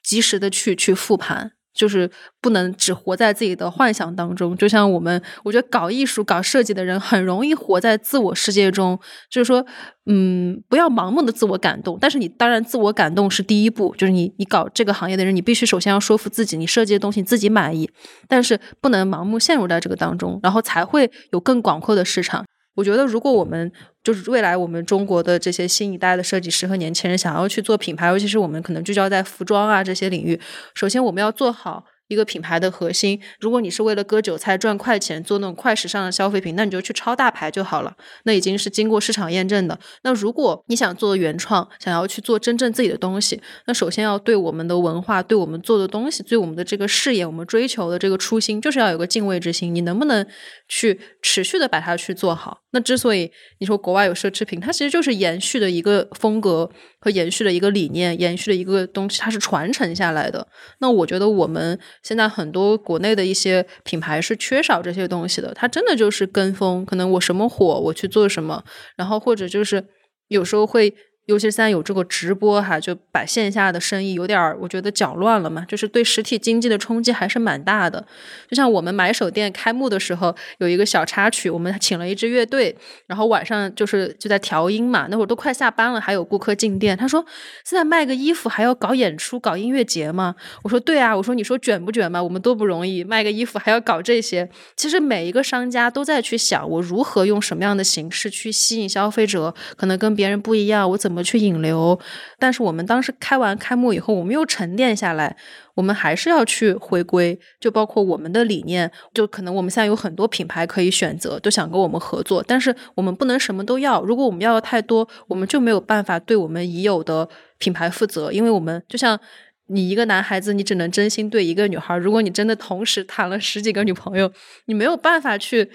及时的去去复盘。就是不能只活在自己的幻想当中，就像我们，我觉得搞艺术、搞设计的人很容易活在自我世界中。就是说，嗯，不要盲目的自我感动。但是你当然自我感动是第一步，就是你你搞这个行业的人，你必须首先要说服自己，你设计的东西自己满意。但是不能盲目陷入在这个当中，然后才会有更广阔的市场。我觉得，如果我们就是未来我们中国的这些新一代的设计师和年轻人想要去做品牌，尤其是我们可能聚焦在服装啊这些领域，首先我们要做好。一个品牌的核心，如果你是为了割韭菜赚快钱，做那种快时尚的消费品，那你就去抄大牌就好了。那已经是经过市场验证的。那如果你想做原创，想要去做真正自己的东西，那首先要对我们的文化，对我们做的东西，对我们的这个事业，我们追求的这个初心，就是要有个敬畏之心。你能不能去持续的把它去做好？那之所以你说国外有奢侈品，它其实就是延续的一个风格和延续的一个理念，延续的一个东西，它是传承下来的。那我觉得我们现在很多国内的一些品牌是缺少这些东西的，它真的就是跟风，可能我什么火我去做什么，然后或者就是有时候会。尤其是现在有这个直播哈，就把线下的生意有点儿，我觉得搅乱了嘛，就是对实体经济的冲击还是蛮大的。就像我们买手店开幕的时候有一个小插曲，我们请了一支乐队，然后晚上就是就在调音嘛，那会儿都快下班了，还有顾客进店。他说：“现在卖个衣服还要搞演出、搞音乐节吗？”我说：“对啊。”我说：“你说卷不卷嘛？我们多不容易，卖个衣服还要搞这些。其实每一个商家都在去想，我如何用什么样的形式去吸引消费者，可能跟别人不一样，我怎么。”么去引流，但是我们当时开完开幕以后，我们又沉淀下来，我们还是要去回归，就包括我们的理念，就可能我们现在有很多品牌可以选择，都想跟我们合作，但是我们不能什么都要。如果我们要的太多，我们就没有办法对我们已有的品牌负责，因为我们就像你一个男孩子，你只能真心对一个女孩。如果你真的同时谈了十几个女朋友，你没有办法去。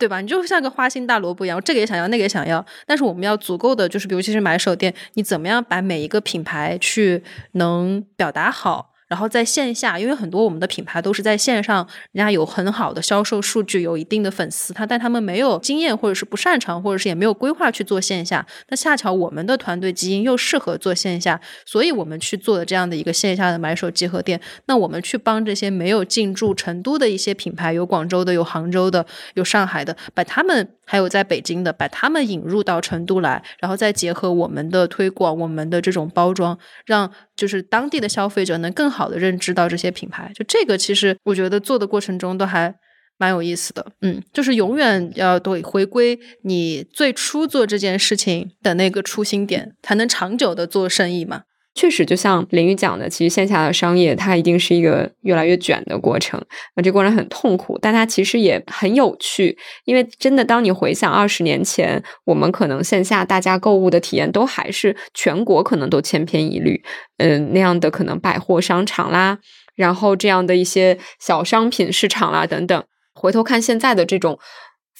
对吧？你就像个花心大萝卜一样，这个也想要，那个也想要。但是我们要足够的，就是比如其实买手店，你怎么样把每一个品牌去能表达好？然后在线下，因为很多我们的品牌都是在线上，人家有很好的销售数据，有一定的粉丝，他但他们没有经验，或者是不擅长，或者是也没有规划去做线下。那恰巧我们的团队基因又适合做线下，所以我们去做的这样的一个线下的买手集合店。那我们去帮这些没有进驻成都的一些品牌，有广州的，有杭州的，有上海的，把他们。还有在北京的，把他们引入到成都来，然后再结合我们的推广，我们的这种包装，让就是当地的消费者能更好的认知到这些品牌。就这个，其实我觉得做的过程中都还蛮有意思的。嗯，就是永远要对回归你最初做这件事情的那个初心点，才能长久的做生意嘛。确实，就像林宇讲的，其实线下的商业它一定是一个越来越卷的过程，那这过程很痛苦，但它其实也很有趣。因为真的，当你回想二十年前，我们可能线下大家购物的体验都还是全国可能都千篇一律，嗯，那样的可能百货商场啦，然后这样的一些小商品市场啦等等。回头看现在的这种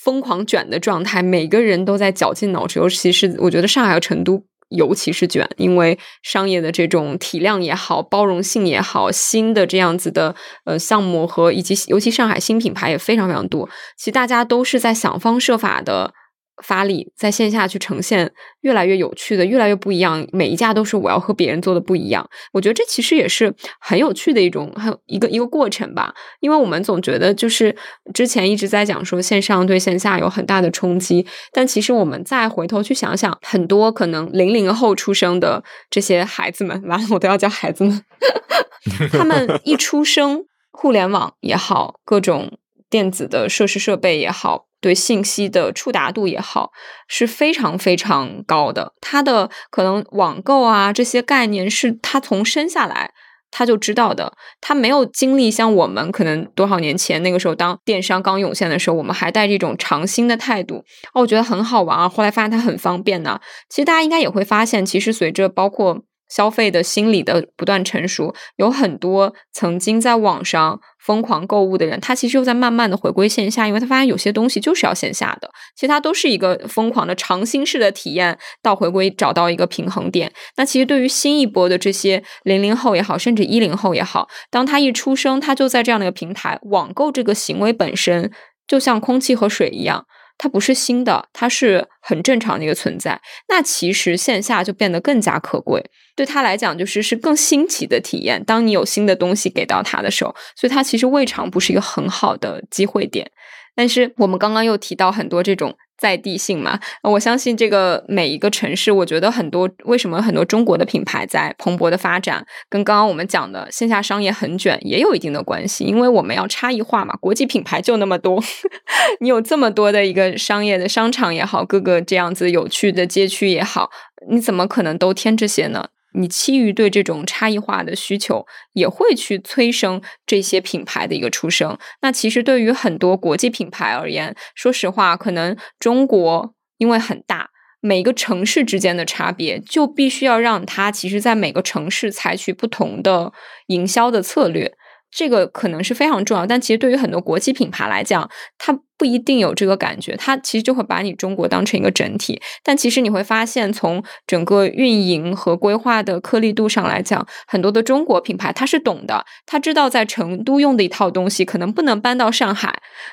疯狂卷的状态，每个人都在绞尽脑汁，尤其是我觉得上海和成都。尤其是卷，因为商业的这种体量也好，包容性也好，新的这样子的呃项目和以及尤其上海新品牌也非常非常多，其实大家都是在想方设法的。发力在线下去呈现越来越有趣的，越来越不一样。每一家都是我要和别人做的不一样。我觉得这其实也是很有趣的一种很一个一个过程吧。因为我们总觉得就是之前一直在讲说线上对线下有很大的冲击，但其实我们再回头去想想，很多可能零零后出生的这些孩子们，完了我都要叫孩子们，*laughs* 他们一出生，互联网也好，各种电子的设施设备也好。对信息的触达度也好，是非常非常高的。他的可能网购啊这些概念是他从生下来他就知道的。他没有经历像我们可能多少年前那个时候，当电商刚涌现的时候，我们还带着一种尝新的态度。哦，我觉得很好玩啊。后来发现它很方便呢。其实大家应该也会发现，其实随着包括。消费的心理的不断成熟，有很多曾经在网上疯狂购物的人，他其实又在慢慢的回归线下，因为他发现有些东西就是要线下的，其实它都是一个疯狂的尝新式的体验，到回归找到一个平衡点。那其实对于新一波的这些零零后也好，甚至一零后也好，当他一出生，他就在这样的一个平台，网购这个行为本身就像空气和水一样。它不是新的，它是很正常的一个存在。那其实线下就变得更加可贵，对他来讲就是是更新奇的体验。当你有新的东西给到他的时候，所以它其实未尝不是一个很好的机会点。但是我们刚刚又提到很多这种。在地性嘛，我相信这个每一个城市，我觉得很多为什么很多中国的品牌在蓬勃的发展，跟刚刚我们讲的线下商业很卷也有一定的关系，因为我们要差异化嘛，国际品牌就那么多，*laughs* 你有这么多的一个商业的商场也好，各个这样子有趣的街区也好，你怎么可能都添这些呢？你基于对这种差异化的需求，也会去催生这些品牌的一个出生。那其实对于很多国际品牌而言，说实话，可能中国因为很大，每个城市之间的差别，就必须要让它其实在每个城市采取不同的营销的策略。这个可能是非常重要，但其实对于很多国际品牌来讲，它不一定有这个感觉。它其实就会把你中国当成一个整体，但其实你会发现，从整个运营和规划的颗粒度上来讲，很多的中国品牌它是懂的，他知道在成都用的一套东西可能不能搬到上海，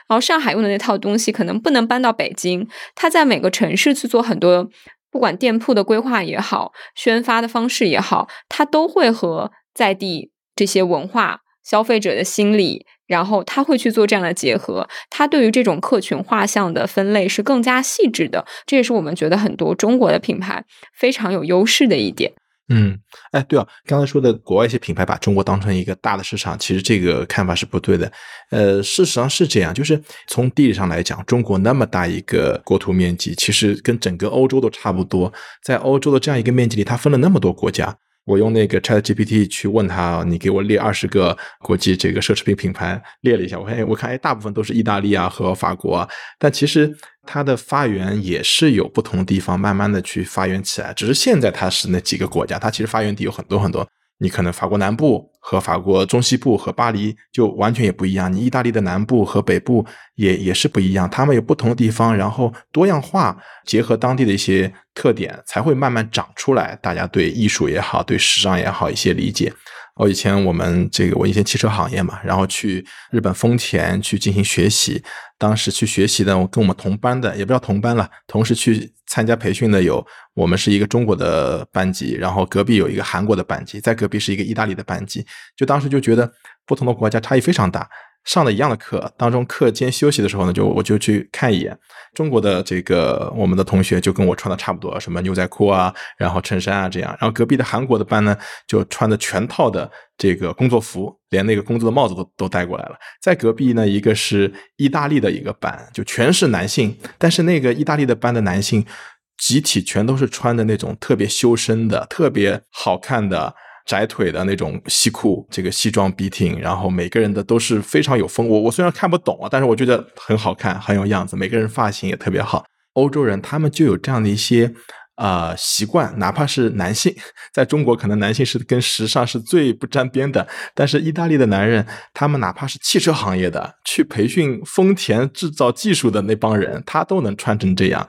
然后上海用的那套东西可能不能搬到北京。他在每个城市去做很多，不管店铺的规划也好，宣发的方式也好，它都会和在地这些文化。消费者的心理，然后他会去做这样的结合，他对于这种客群画像的分类是更加细致的，这也是我们觉得很多中国的品牌非常有优势的一点。嗯，哎，对啊，刚才说的国外一些品牌把中国当成一个大的市场，其实这个看法是不对的。呃，事实上是这样，就是从地理上来讲，中国那么大一个国土面积，其实跟整个欧洲都差不多，在欧洲的这样一个面积里，它分了那么多国家。我用那个 Chat GPT 去问他，你给我列二十个国际这个奢侈品品牌，列了一下，我看，我看，哎，大部分都是意大利啊和法国，啊，但其实它的发源也是有不同地方慢慢的去发源起来，只是现在它是那几个国家，它其实发源地有很多很多。你可能法国南部和法国中西部和巴黎就完全也不一样，你意大利的南部和北部也也是不一样，他们有不同的地方，然后多样化结合当地的一些特点，才会慢慢长出来。大家对艺术也好，对时尚也好一些理解。我以前我们这个我以前汽车行业嘛，然后去日本丰田去进行学习。当时去学习的，我跟我们同班的，也不知道同班了，同时去参加培训的有，我们是一个中国的班级，然后隔壁有一个韩国的班级，在隔壁是一个意大利的班级。就当时就觉得不同的国家差异非常大。上的一样的课，当中课间休息的时候呢，就我就去看一眼中国的这个我们的同学就跟我穿的差不多，什么牛仔裤啊，然后衬衫啊这样，然后隔壁的韩国的班呢就穿的全套的这个工作服，连那个工作的帽子都都戴过来了。在隔壁呢，一个是意大利的一个班，就全是男性，但是那个意大利的班的男性集体全都是穿的那种特别修身的、特别好看的窄腿的那种西裤，这个西装笔挺，然后每个人的都是非常有风。我我虽然看不懂啊，但是我觉得很好看，很有样子。每个人发型也特别好。欧洲人他们就有这样的一些。呃，习惯，哪怕是男性，*laughs* 在中国可能男性是跟时尚是最不沾边的，但是意大利的男人，他们哪怕是汽车行业的，去培训丰田制造技术的那帮人，他都能穿成这样。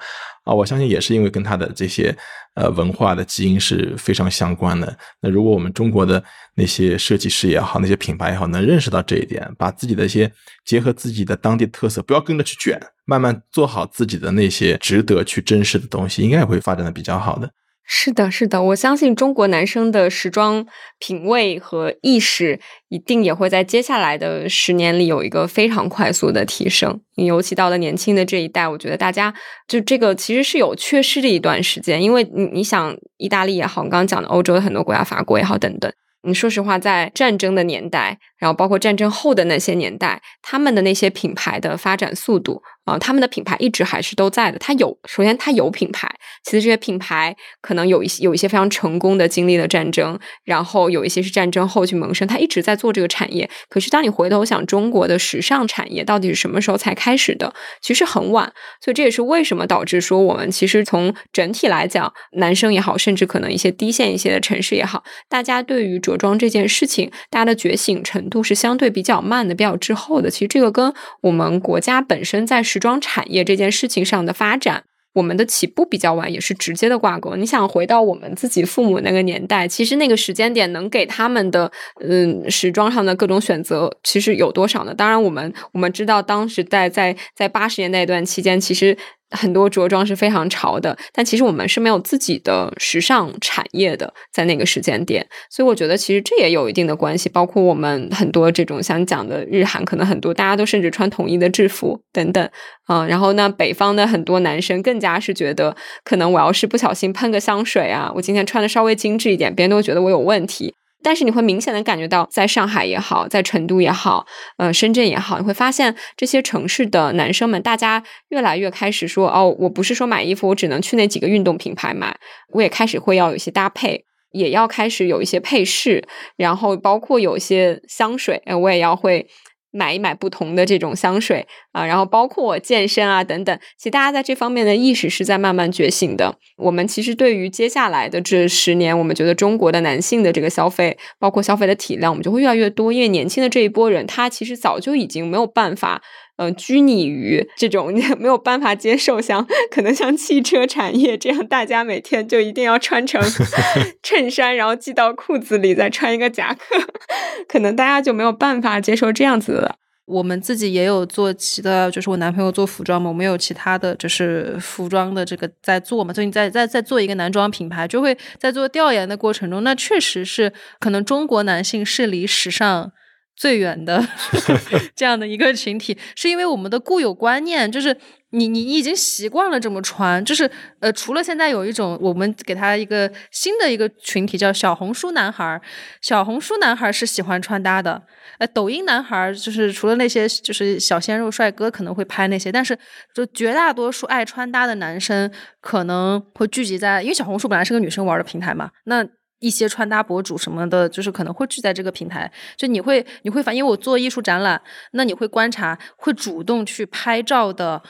啊，我相信也是因为跟他的这些呃文化的基因是非常相关的。那如果我们中国的那些设计师也好，那些品牌也好，能认识到这一点，把自己的一些结合自己的当地特色，不要跟着去卷，慢慢做好自己的那些值得去珍视的东西，应该也会发展的比较好的。是的，是的，我相信中国男生的时装品味和意识一定也会在接下来的十年里有一个非常快速的提升。尤其到了年轻的这一代，我觉得大家就这个其实是有缺失的一段时间，因为你你想，意大利也好，刚刚讲的欧洲的很多国家，法国也好，等等。你说实话，在战争的年代，然后包括战争后的那些年代，他们的那些品牌的发展速度。啊，他们的品牌一直还是都在的。它有，首先它有品牌，其实这些品牌可能有一些有一些非常成功的经历了战争，然后有一些是战争后去萌生。它一直在做这个产业。可是当你回头想，中国的时尚产业到底是什么时候才开始的？其实很晚。所以这也是为什么导致说我们其实从整体来讲，男生也好，甚至可能一些低线一些的城市也好，大家对于着装这件事情，大家的觉醒程度是相对比较慢的，比较滞后的。其实这个跟我们国家本身在装产业这件事情上的发展，我们的起步比较晚，也是直接的挂钩。你想回到我们自己父母那个年代，其实那个时间点能给他们的，嗯，时装上的各种选择，其实有多少呢？当然，我们我们知道，当时在在在八十年代一段期间，其实。很多着装是非常潮的，但其实我们是没有自己的时尚产业的，在那个时间点，所以我觉得其实这也有一定的关系。包括我们很多这种想讲的日韩，可能很多大家都甚至穿统一的制服等等啊。然后呢，北方的很多男生更加是觉得，可能我要是不小心喷个香水啊，我今天穿的稍微精致一点，别人都觉得我有问题。但是你会明显的感觉到，在上海也好，在成都也好，呃，深圳也好，你会发现这些城市的男生们，大家越来越开始说，哦，我不是说买衣服，我只能去那几个运动品牌买，我也开始会要有一些搭配，也要开始有一些配饰，然后包括有一些香水，哎，我也要会。买一买不同的这种香水啊，然后包括健身啊等等，其实大家在这方面的意识是在慢慢觉醒的。我们其实对于接下来的这十年，我们觉得中国的男性的这个消费，包括消费的体量，我们就会越来越多，因为年轻的这一波人，他其实早就已经没有办法。嗯，拘泥于这种 *laughs* 没有办法接受，像可能像汽车产业这样，大家每天就一定要穿成 *laughs* 衬衫，然后系到裤子里，再穿一个夹克，*laughs* 可能大家就没有办法接受这样子的。我们自己也有做其的，就是我男朋友做服装嘛，我们有其他的就是服装的这个在做嘛，最近在在在做一个男装品牌，就会在做调研的过程中，那确实是可能中国男性是离时尚。最远的 *laughs* 这样的一个群体，是因为我们的固有观念，就是你你你已经习惯了这么穿，就是呃，除了现在有一种我们给他一个新的一个群体叫小红书男孩，小红书男孩是喜欢穿搭的，呃，抖音男孩就是除了那些就是小鲜肉帅哥可能会拍那些，但是就绝大多数爱穿搭的男生可能会聚集在，因为小红书本来是个女生玩的平台嘛，那。一些穿搭博主什么的，就是可能会聚在这个平台，就你会你会发，因为我做艺术展览，那你会观察，会主动去拍照的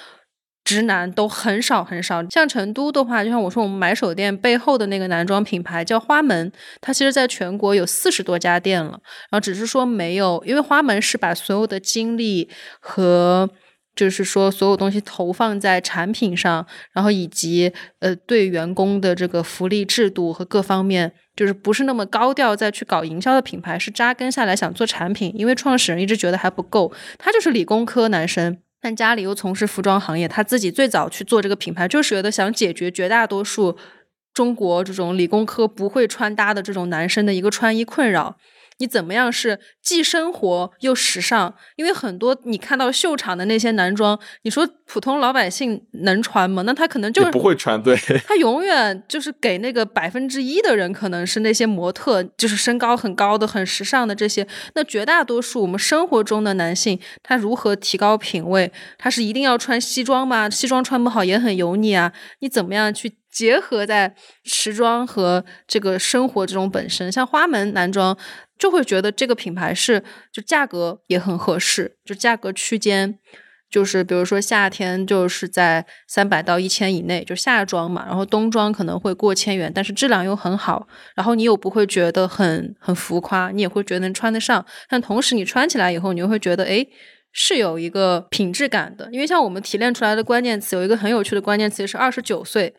直男都很少很少。像成都的话，就像我说，我们买手店背后的那个男装品牌叫花门，它其实在全国有四十多家店了，然后只是说没有，因为花门是把所有的精力和。就是说，所有东西投放在产品上，然后以及呃，对员工的这个福利制度和各方面，就是不是那么高调再去搞营销的品牌，是扎根下来想做产品。因为创始人一直觉得还不够，他就是理工科男生，但家里又从事服装行业，他自己最早去做这个品牌，就是觉得想解决绝大多数中国这种理工科不会穿搭的这种男生的一个穿衣困扰。你怎么样是既生活又时尚？因为很多你看到秀场的那些男装，你说普通老百姓能穿吗？那他可能就是不会穿，对。*laughs* 他永远就是给那个百分之一的人，可能是那些模特，就是身高很高的、很时尚的这些。那绝大多数我们生活中的男性，他如何提高品味？他是一定要穿西装吗？西装穿不好也很油腻啊！你怎么样去结合在时装和这个生活这种本身，像花门男装就会觉得这个品牌是就价格也很合适，就价格区间。就是比如说夏天就是在三百到一千以内，就夏装嘛，然后冬装可能会过千元，但是质量又很好，然后你又不会觉得很很浮夸，你也会觉得能穿得上，但同时你穿起来以后，你又会觉得哎是有一个品质感的，因为像我们提炼出来的关键词有一个很有趣的关键词是二十九岁，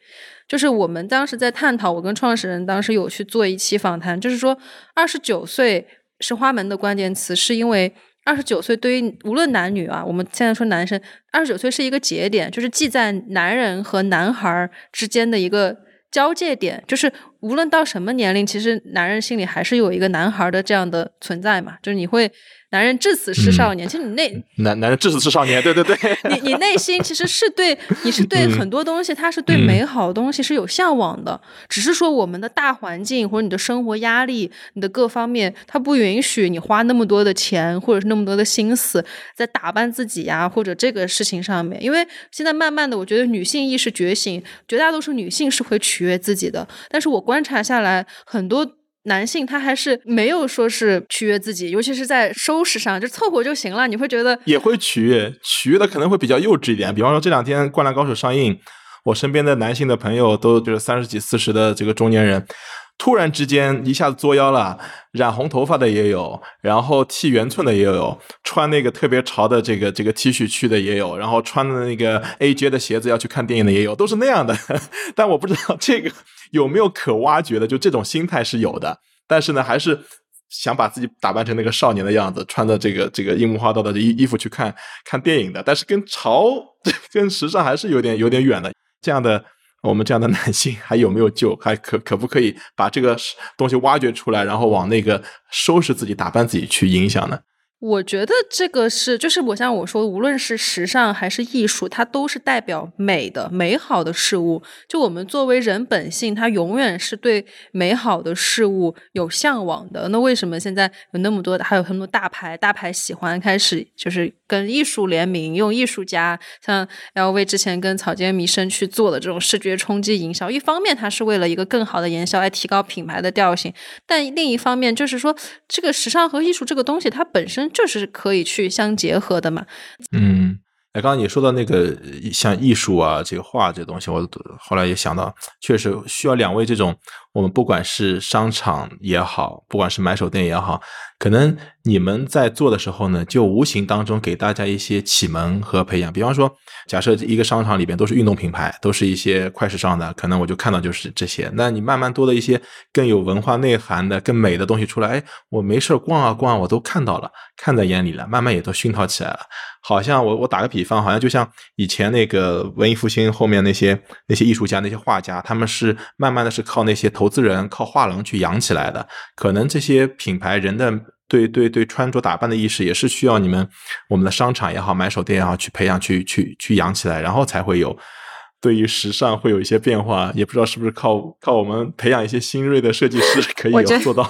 就是我们当时在探讨，我跟创始人当时有去做一期访谈，就是说二十九岁是花门的关键词，是因为。二十九岁对于无论男女啊，我们现在说男生，二十九岁是一个节点，就是记在男人和男孩之间的一个交界点，就是无论到什么年龄，其实男人心里还是有一个男孩的这样的存在嘛，就是你会。男人至死是少年，其实你内男男人至死是少年，对对对。*laughs* 你你内心其实是对，你是对很多东西，他是对美好的东西是有向往的，只是说我们的大环境或者你的生活压力，你的各方面，它不允许你花那么多的钱或者是那么多的心思在打扮自己呀或者这个事情上面。因为现在慢慢的，我觉得女性意识觉醒，绝大多数女性是会取悦自己的，但是我观察下来很多。男性他还是没有说是取悦自己，尤其是在收拾上就凑合就行了。你会觉得也会取悦，取悦的可能会比较幼稚一点。比方说这两天《灌篮高手》上映，我身边的男性的朋友都就是三十几、四十的这个中年人，突然之间一下子作妖了，染红头发的也有，然后剃圆寸的也有，穿那个特别潮的这个这个 T 恤去的也有，然后穿的那个 AJ 的鞋子要去看电影的也有，都是那样的。*laughs* 但我不知道这个。有没有可挖掘的？就这种心态是有的，但是呢，还是想把自己打扮成那个少年的样子，穿着这个这个樱木花道的衣衣服去看看电影的。但是跟潮、*laughs* 跟时尚还是有点有点远的。这样的我们这样的男性还有没有救？还可可不可以把这个东西挖掘出来，然后往那个收拾自己、打扮自己去影响呢？我觉得这个是，就是我像我说，无论是时尚还是艺术，它都是代表美的、美好的事物。就我们作为人本性，它永远是对美好的事物有向往的。那为什么现在有那么多，还有很多大牌，大牌喜欢开始就是跟艺术联名，用艺术家，像 LV 之前跟草间弥生去做的这种视觉冲击营销。一方面，它是为了一个更好的营销，来提高品牌的调性；但另一方面，就是说，这个时尚和艺术这个东西，它本身。就是可以去相结合的嘛。嗯，哎，刚刚你说到那个像艺术啊，这个画这东西，我后来也想到，确实需要两位这种。我们不管是商场也好，不管是买手店也好，可能你们在做的时候呢，就无形当中给大家一些启蒙和培养。比方说，假设一个商场里边都是运动品牌，都是一些快时尚的，可能我就看到就是这些。那你慢慢多的一些更有文化内涵的、更美的东西出来，哎，我没事逛啊逛，我都看到了，看在眼里了，慢慢也都熏陶起来了。好像我我打个比方，好像就像以前那个文艺复兴后面那些那些艺术家、那些画家，他们是慢慢的是靠那些。投资人靠画廊去养起来的，可能这些品牌人的对对对穿着打扮的意识，也是需要你们我们的商场也好，买手店也好去培养、去去去养起来，然后才会有对于时尚会有一些变化。也不知道是不是靠靠我们培养一些新锐的设计师可以有做到。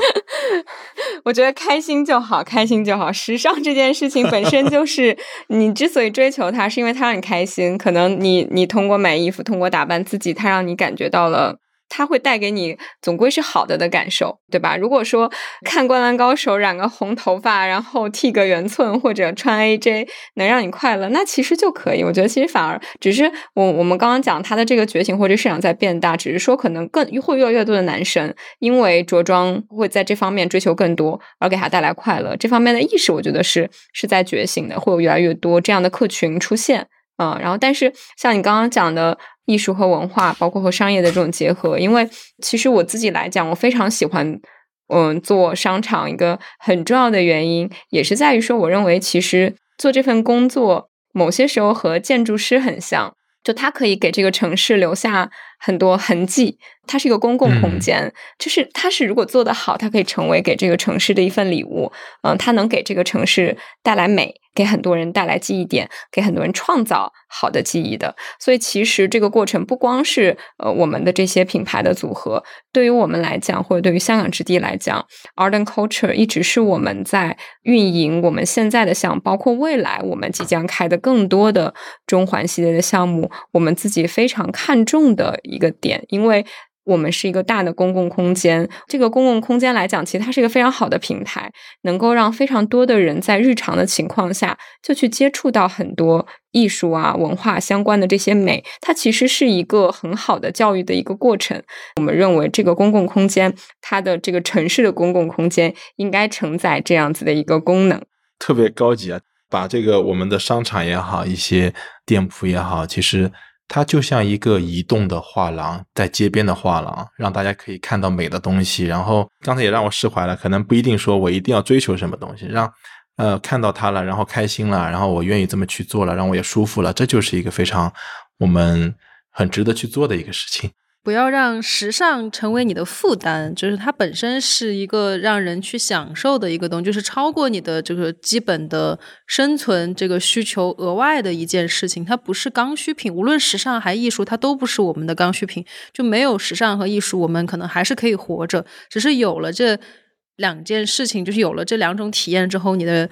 *laughs* 我觉得开心就好，开心就好。时尚这件事情本身就 *laughs* 是你之所以追求它，是因为它让你开心。可能你你通过买衣服，通过打扮自己，它让你感觉到了。它会带给你总归是好的的感受，对吧？如果说看《灌篮高手》染个红头发，然后剃个圆寸，或者穿 AJ 能让你快乐，那其实就可以。我觉得其实反而只是我我们刚刚讲他的这个觉醒或者市场在变大，只是说可能更会越来越多的男生因为着装会在这方面追求更多，而给他带来快乐。这方面的意识，我觉得是是在觉醒的，会有越来越多这样的客群出现。嗯，然后但是像你刚刚讲的。艺术和文化，包括和商业的这种结合，因为其实我自己来讲，我非常喜欢，嗯，做商场一个很重要的原因，也是在于说，我认为其实做这份工作，某些时候和建筑师很像，就他可以给这个城市留下很多痕迹。它是一个公共空间，就是它是如果做得好，它可以成为给这个城市的一份礼物。嗯，它能给这个城市带来美，给很多人带来记忆点，给很多人创造好的记忆的。所以其实这个过程不光是呃我们的这些品牌的组合，对于我们来讲，或者对于香港之地来讲，Art and Culture 一直是我们在运营我们现在的项目，包括未来我们即将开的更多的中环系列的项目，我们自己非常看重的一个点，因为。我们是一个大的公共空间，这个公共空间来讲，其实它是一个非常好的平台，能够让非常多的人在日常的情况下就去接触到很多艺术啊、文化相关的这些美。它其实是一个很好的教育的一个过程。我们认为这个公共空间，它的这个城市的公共空间应该承载这样子的一个功能，特别高级啊！把这个我们的商场也好，一些店铺也好，其实。它就像一个移动的画廊，在街边的画廊，让大家可以看到美的东西。然后刚才也让我释怀了，可能不一定说我一定要追求什么东西，让呃看到它了，然后开心了，然后我愿意这么去做了，让我也舒服了，这就是一个非常我们很值得去做的一个事情。不要让时尚成为你的负担，就是它本身是一个让人去享受的一个东西，就是超过你的这个基本的生存这个需求额外的一件事情。它不是刚需品，无论时尚还艺术，它都不是我们的刚需品。就没有时尚和艺术，我们可能还是可以活着。只是有了这两件事情，就是有了这两种体验之后，你的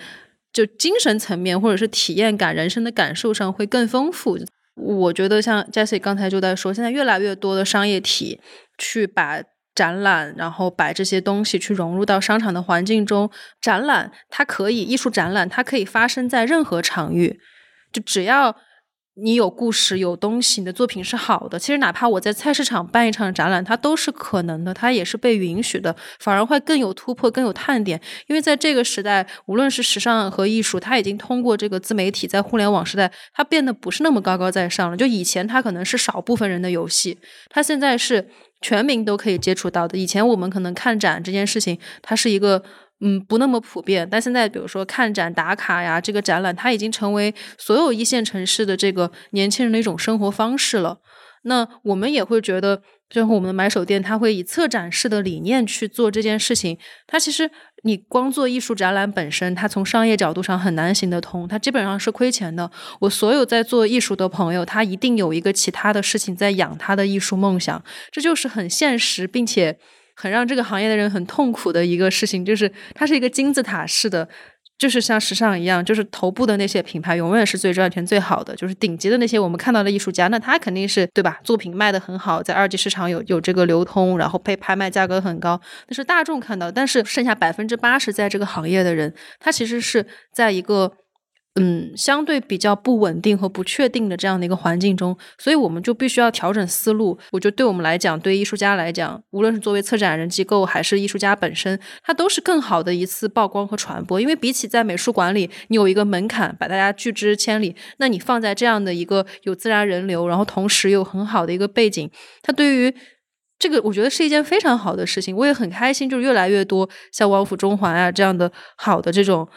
就精神层面或者是体验感、人生的感受上会更丰富。我觉得像 Jessie 刚才就在说，现在越来越多的商业体去把展览，然后把这些东西去融入到商场的环境中。展览它可以，艺术展览它可以发生在任何场域，就只要。你有故事，有东西，你的作品是好的。其实哪怕我在菜市场办一场展览，它都是可能的，它也是被允许的，反而会更有突破，更有探点。因为在这个时代，无论是时尚和艺术，它已经通过这个自媒体，在互联网时代，它变得不是那么高高在上了。就以前它可能是少部分人的游戏，它现在是全民都可以接触到的。以前我们可能看展这件事情，它是一个。嗯，不那么普遍，但现在比如说看展打卡呀，这个展览它已经成为所有一线城市的这个年轻人的一种生活方式了。那我们也会觉得，最后我们的买手店，它会以策展式的理念去做这件事情。它其实你光做艺术展览本身，它从商业角度上很难行得通，它基本上是亏钱的。我所有在做艺术的朋友，他一定有一个其他的事情在养他的艺术梦想，这就是很现实，并且。很让这个行业的人很痛苦的一个事情，就是它是一个金字塔式的，就是像时尚一样，就是头部的那些品牌永远是最赚钱最好的，就是顶级的那些我们看到的艺术家，那他肯定是对吧？作品卖的很好，在二级市场有有这个流通，然后被拍卖价格很高，那是大众看到，但是剩下百分之八十在这个行业的人，他其实是在一个。嗯，相对比较不稳定和不确定的这样的一个环境中，所以我们就必须要调整思路。我觉得对我们来讲，对艺术家来讲，无论是作为策展人机构，还是艺术家本身，它都是更好的一次曝光和传播。因为比起在美术馆里，你有一个门槛把大家拒之千里，那你放在这样的一个有自然人流，然后同时有很好的一个背景，它对于这个我觉得是一件非常好的事情。我也很开心，就是越来越多像王府中环啊这样的好的这种。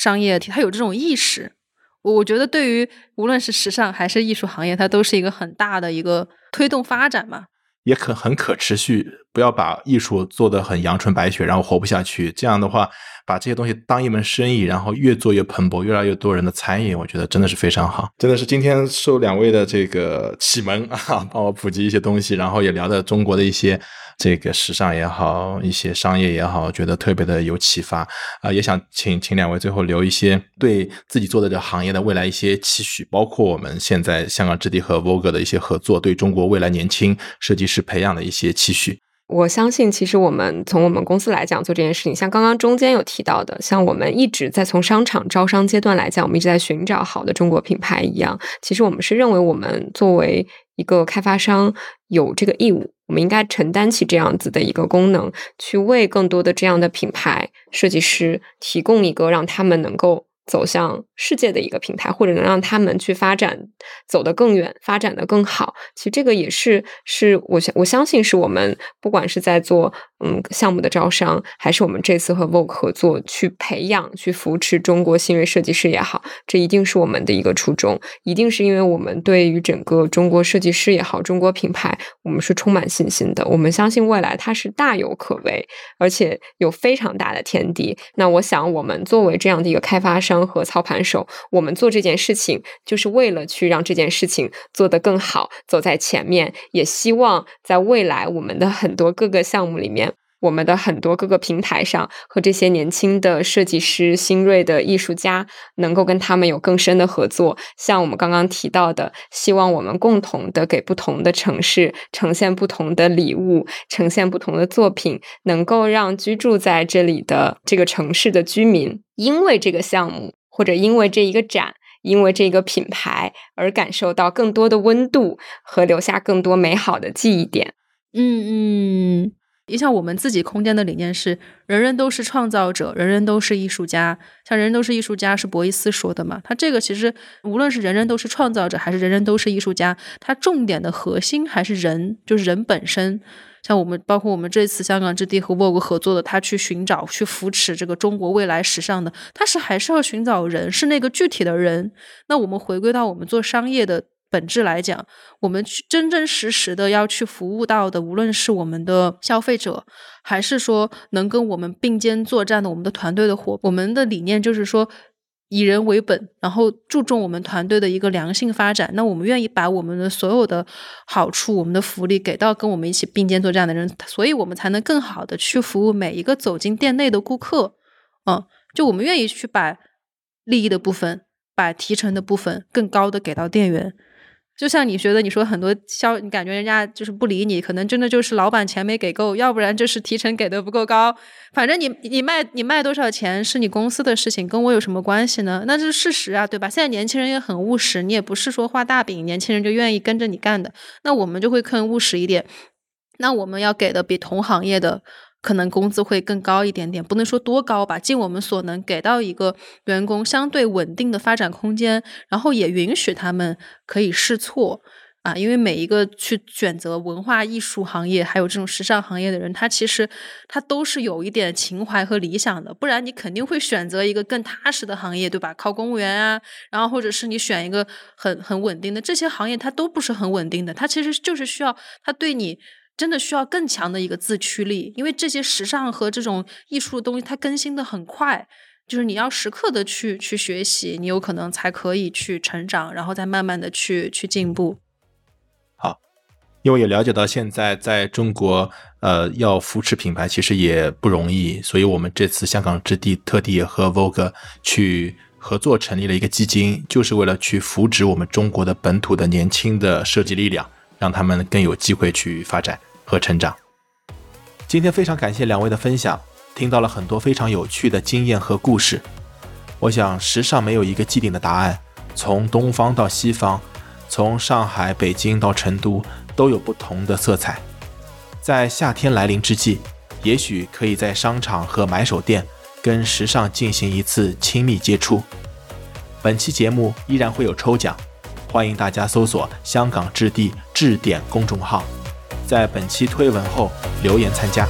商业体，它有这种意识，我我觉得对于无论是时尚还是艺术行业，它都是一个很大的一个推动发展嘛，也可很可持续。不要把艺术做得很阳春白雪，然后活不下去。这样的话，把这些东西当一门生意，然后越做越蓬勃，越来越多人的参与，我觉得真的是非常好。真的是今天受两位的这个启蒙啊，帮我普及一些东西，然后也聊的中国的一些。这个时尚也好，一些商业也好，觉得特别的有启发啊！也想请请两位最后留一些对自己做的这行业的未来一些期许，包括我们现在香港置地和 Vogue 的一些合作，对中国未来年轻设计师培养的一些期许。我相信，其实我们从我们公司来讲做这件事情，像刚刚中间有提到的，像我们一直在从商场招商阶段来讲，我们一直在寻找好的中国品牌一样。其实我们是认为，我们作为一个开发商，有这个义务，我们应该承担起这样子的一个功能，去为更多的这样的品牌设计师提供一个让他们能够。走向世界的一个平台，或者能让他们去发展走得更远，发展的更好。其实这个也是是我相我相信是我们不管是在做嗯项目的招商，还是我们这次和 Vogue 合作去培养、去扶持中国新锐设计师也好，这一定是我们的一个初衷。一定是因为我们对于整个中国设计师也好，中国品牌，我们是充满信心的。我们相信未来它是大有可为，而且有非常大的天地。那我想，我们作为这样的一个开发商。和操盘手，我们做这件事情就是为了去让这件事情做得更好，走在前面。也希望在未来我们的很多各个项目里面，我们的很多各个平台上和这些年轻的设计师、新锐的艺术家，能够跟他们有更深的合作。像我们刚刚提到的，希望我们共同的给不同的城市呈现不同的礼物，呈现不同的作品，能够让居住在这里的这个城市的居民，因为这个项目或者因为这一个展。因为这个品牌而感受到更多的温度和留下更多美好的记忆点。嗯嗯，你像我们自己空间的理念是人人都是创造者，人人都是艺术家。像人人都是艺术家是博伊斯说的嘛？他这个其实无论是人人都是创造者，还是人人都是艺术家，它重点的核心还是人，就是人本身。像我们，包括我们这次香港之地和 Vogue 合作的，他去寻找、去扶持这个中国未来时尚的，他是还是要寻找人，是那个具体的人。那我们回归到我们做商业的本质来讲，我们去真真实实的要去服务到的，无论是我们的消费者，还是说能跟我们并肩作战的我们的团队的伙，我们的理念就是说。以人为本，然后注重我们团队的一个良性发展。那我们愿意把我们的所有的好处、我们的福利给到跟我们一起并肩作战的人，所以我们才能更好的去服务每一个走进店内的顾客。嗯，就我们愿意去把利益的部分、把提成的部分更高的给到店员。就像你觉得你说很多销，你感觉人家就是不理你，可能真的就是老板钱没给够，要不然就是提成给的不够高。反正你你卖你卖多少钱是你公司的事情，跟我有什么关系呢？那是事实啊，对吧？现在年轻人也很务实，你也不是说画大饼，年轻人就愿意跟着你干的。那我们就会更务实一点，那我们要给的比同行业的。可能工资会更高一点点，不能说多高吧，尽我们所能给到一个员工相对稳定的发展空间，然后也允许他们可以试错啊。因为每一个去选择文化艺术行业，还有这种时尚行业的人，他其实他都是有一点情怀和理想的，不然你肯定会选择一个更踏实的行业，对吧？考公务员啊，然后或者是你选一个很很稳定的，这些行业它都不是很稳定的，它其实就是需要他对你。真的需要更强的一个自驱力，因为这些时尚和这种艺术的东西，它更新的很快，就是你要时刻的去去学习，你有可能才可以去成长，然后再慢慢的去去进步。好，因为也了解到现在在中国，呃，要扶持品牌其实也不容易，所以我们这次香港之地特地和 Vogue 去合作成立了一个基金，就是为了去扶植我们中国的本土的年轻的设计力量，让他们更有机会去发展。和成长。今天非常感谢两位的分享，听到了很多非常有趣的经验和故事。我想，时尚没有一个既定的答案，从东方到西方，从上海、北京到成都，都有不同的色彩。在夏天来临之际，也许可以在商场和买手店跟时尚进行一次亲密接触。本期节目依然会有抽奖，欢迎大家搜索“香港置地置点”公众号。在本期推文后留言参加。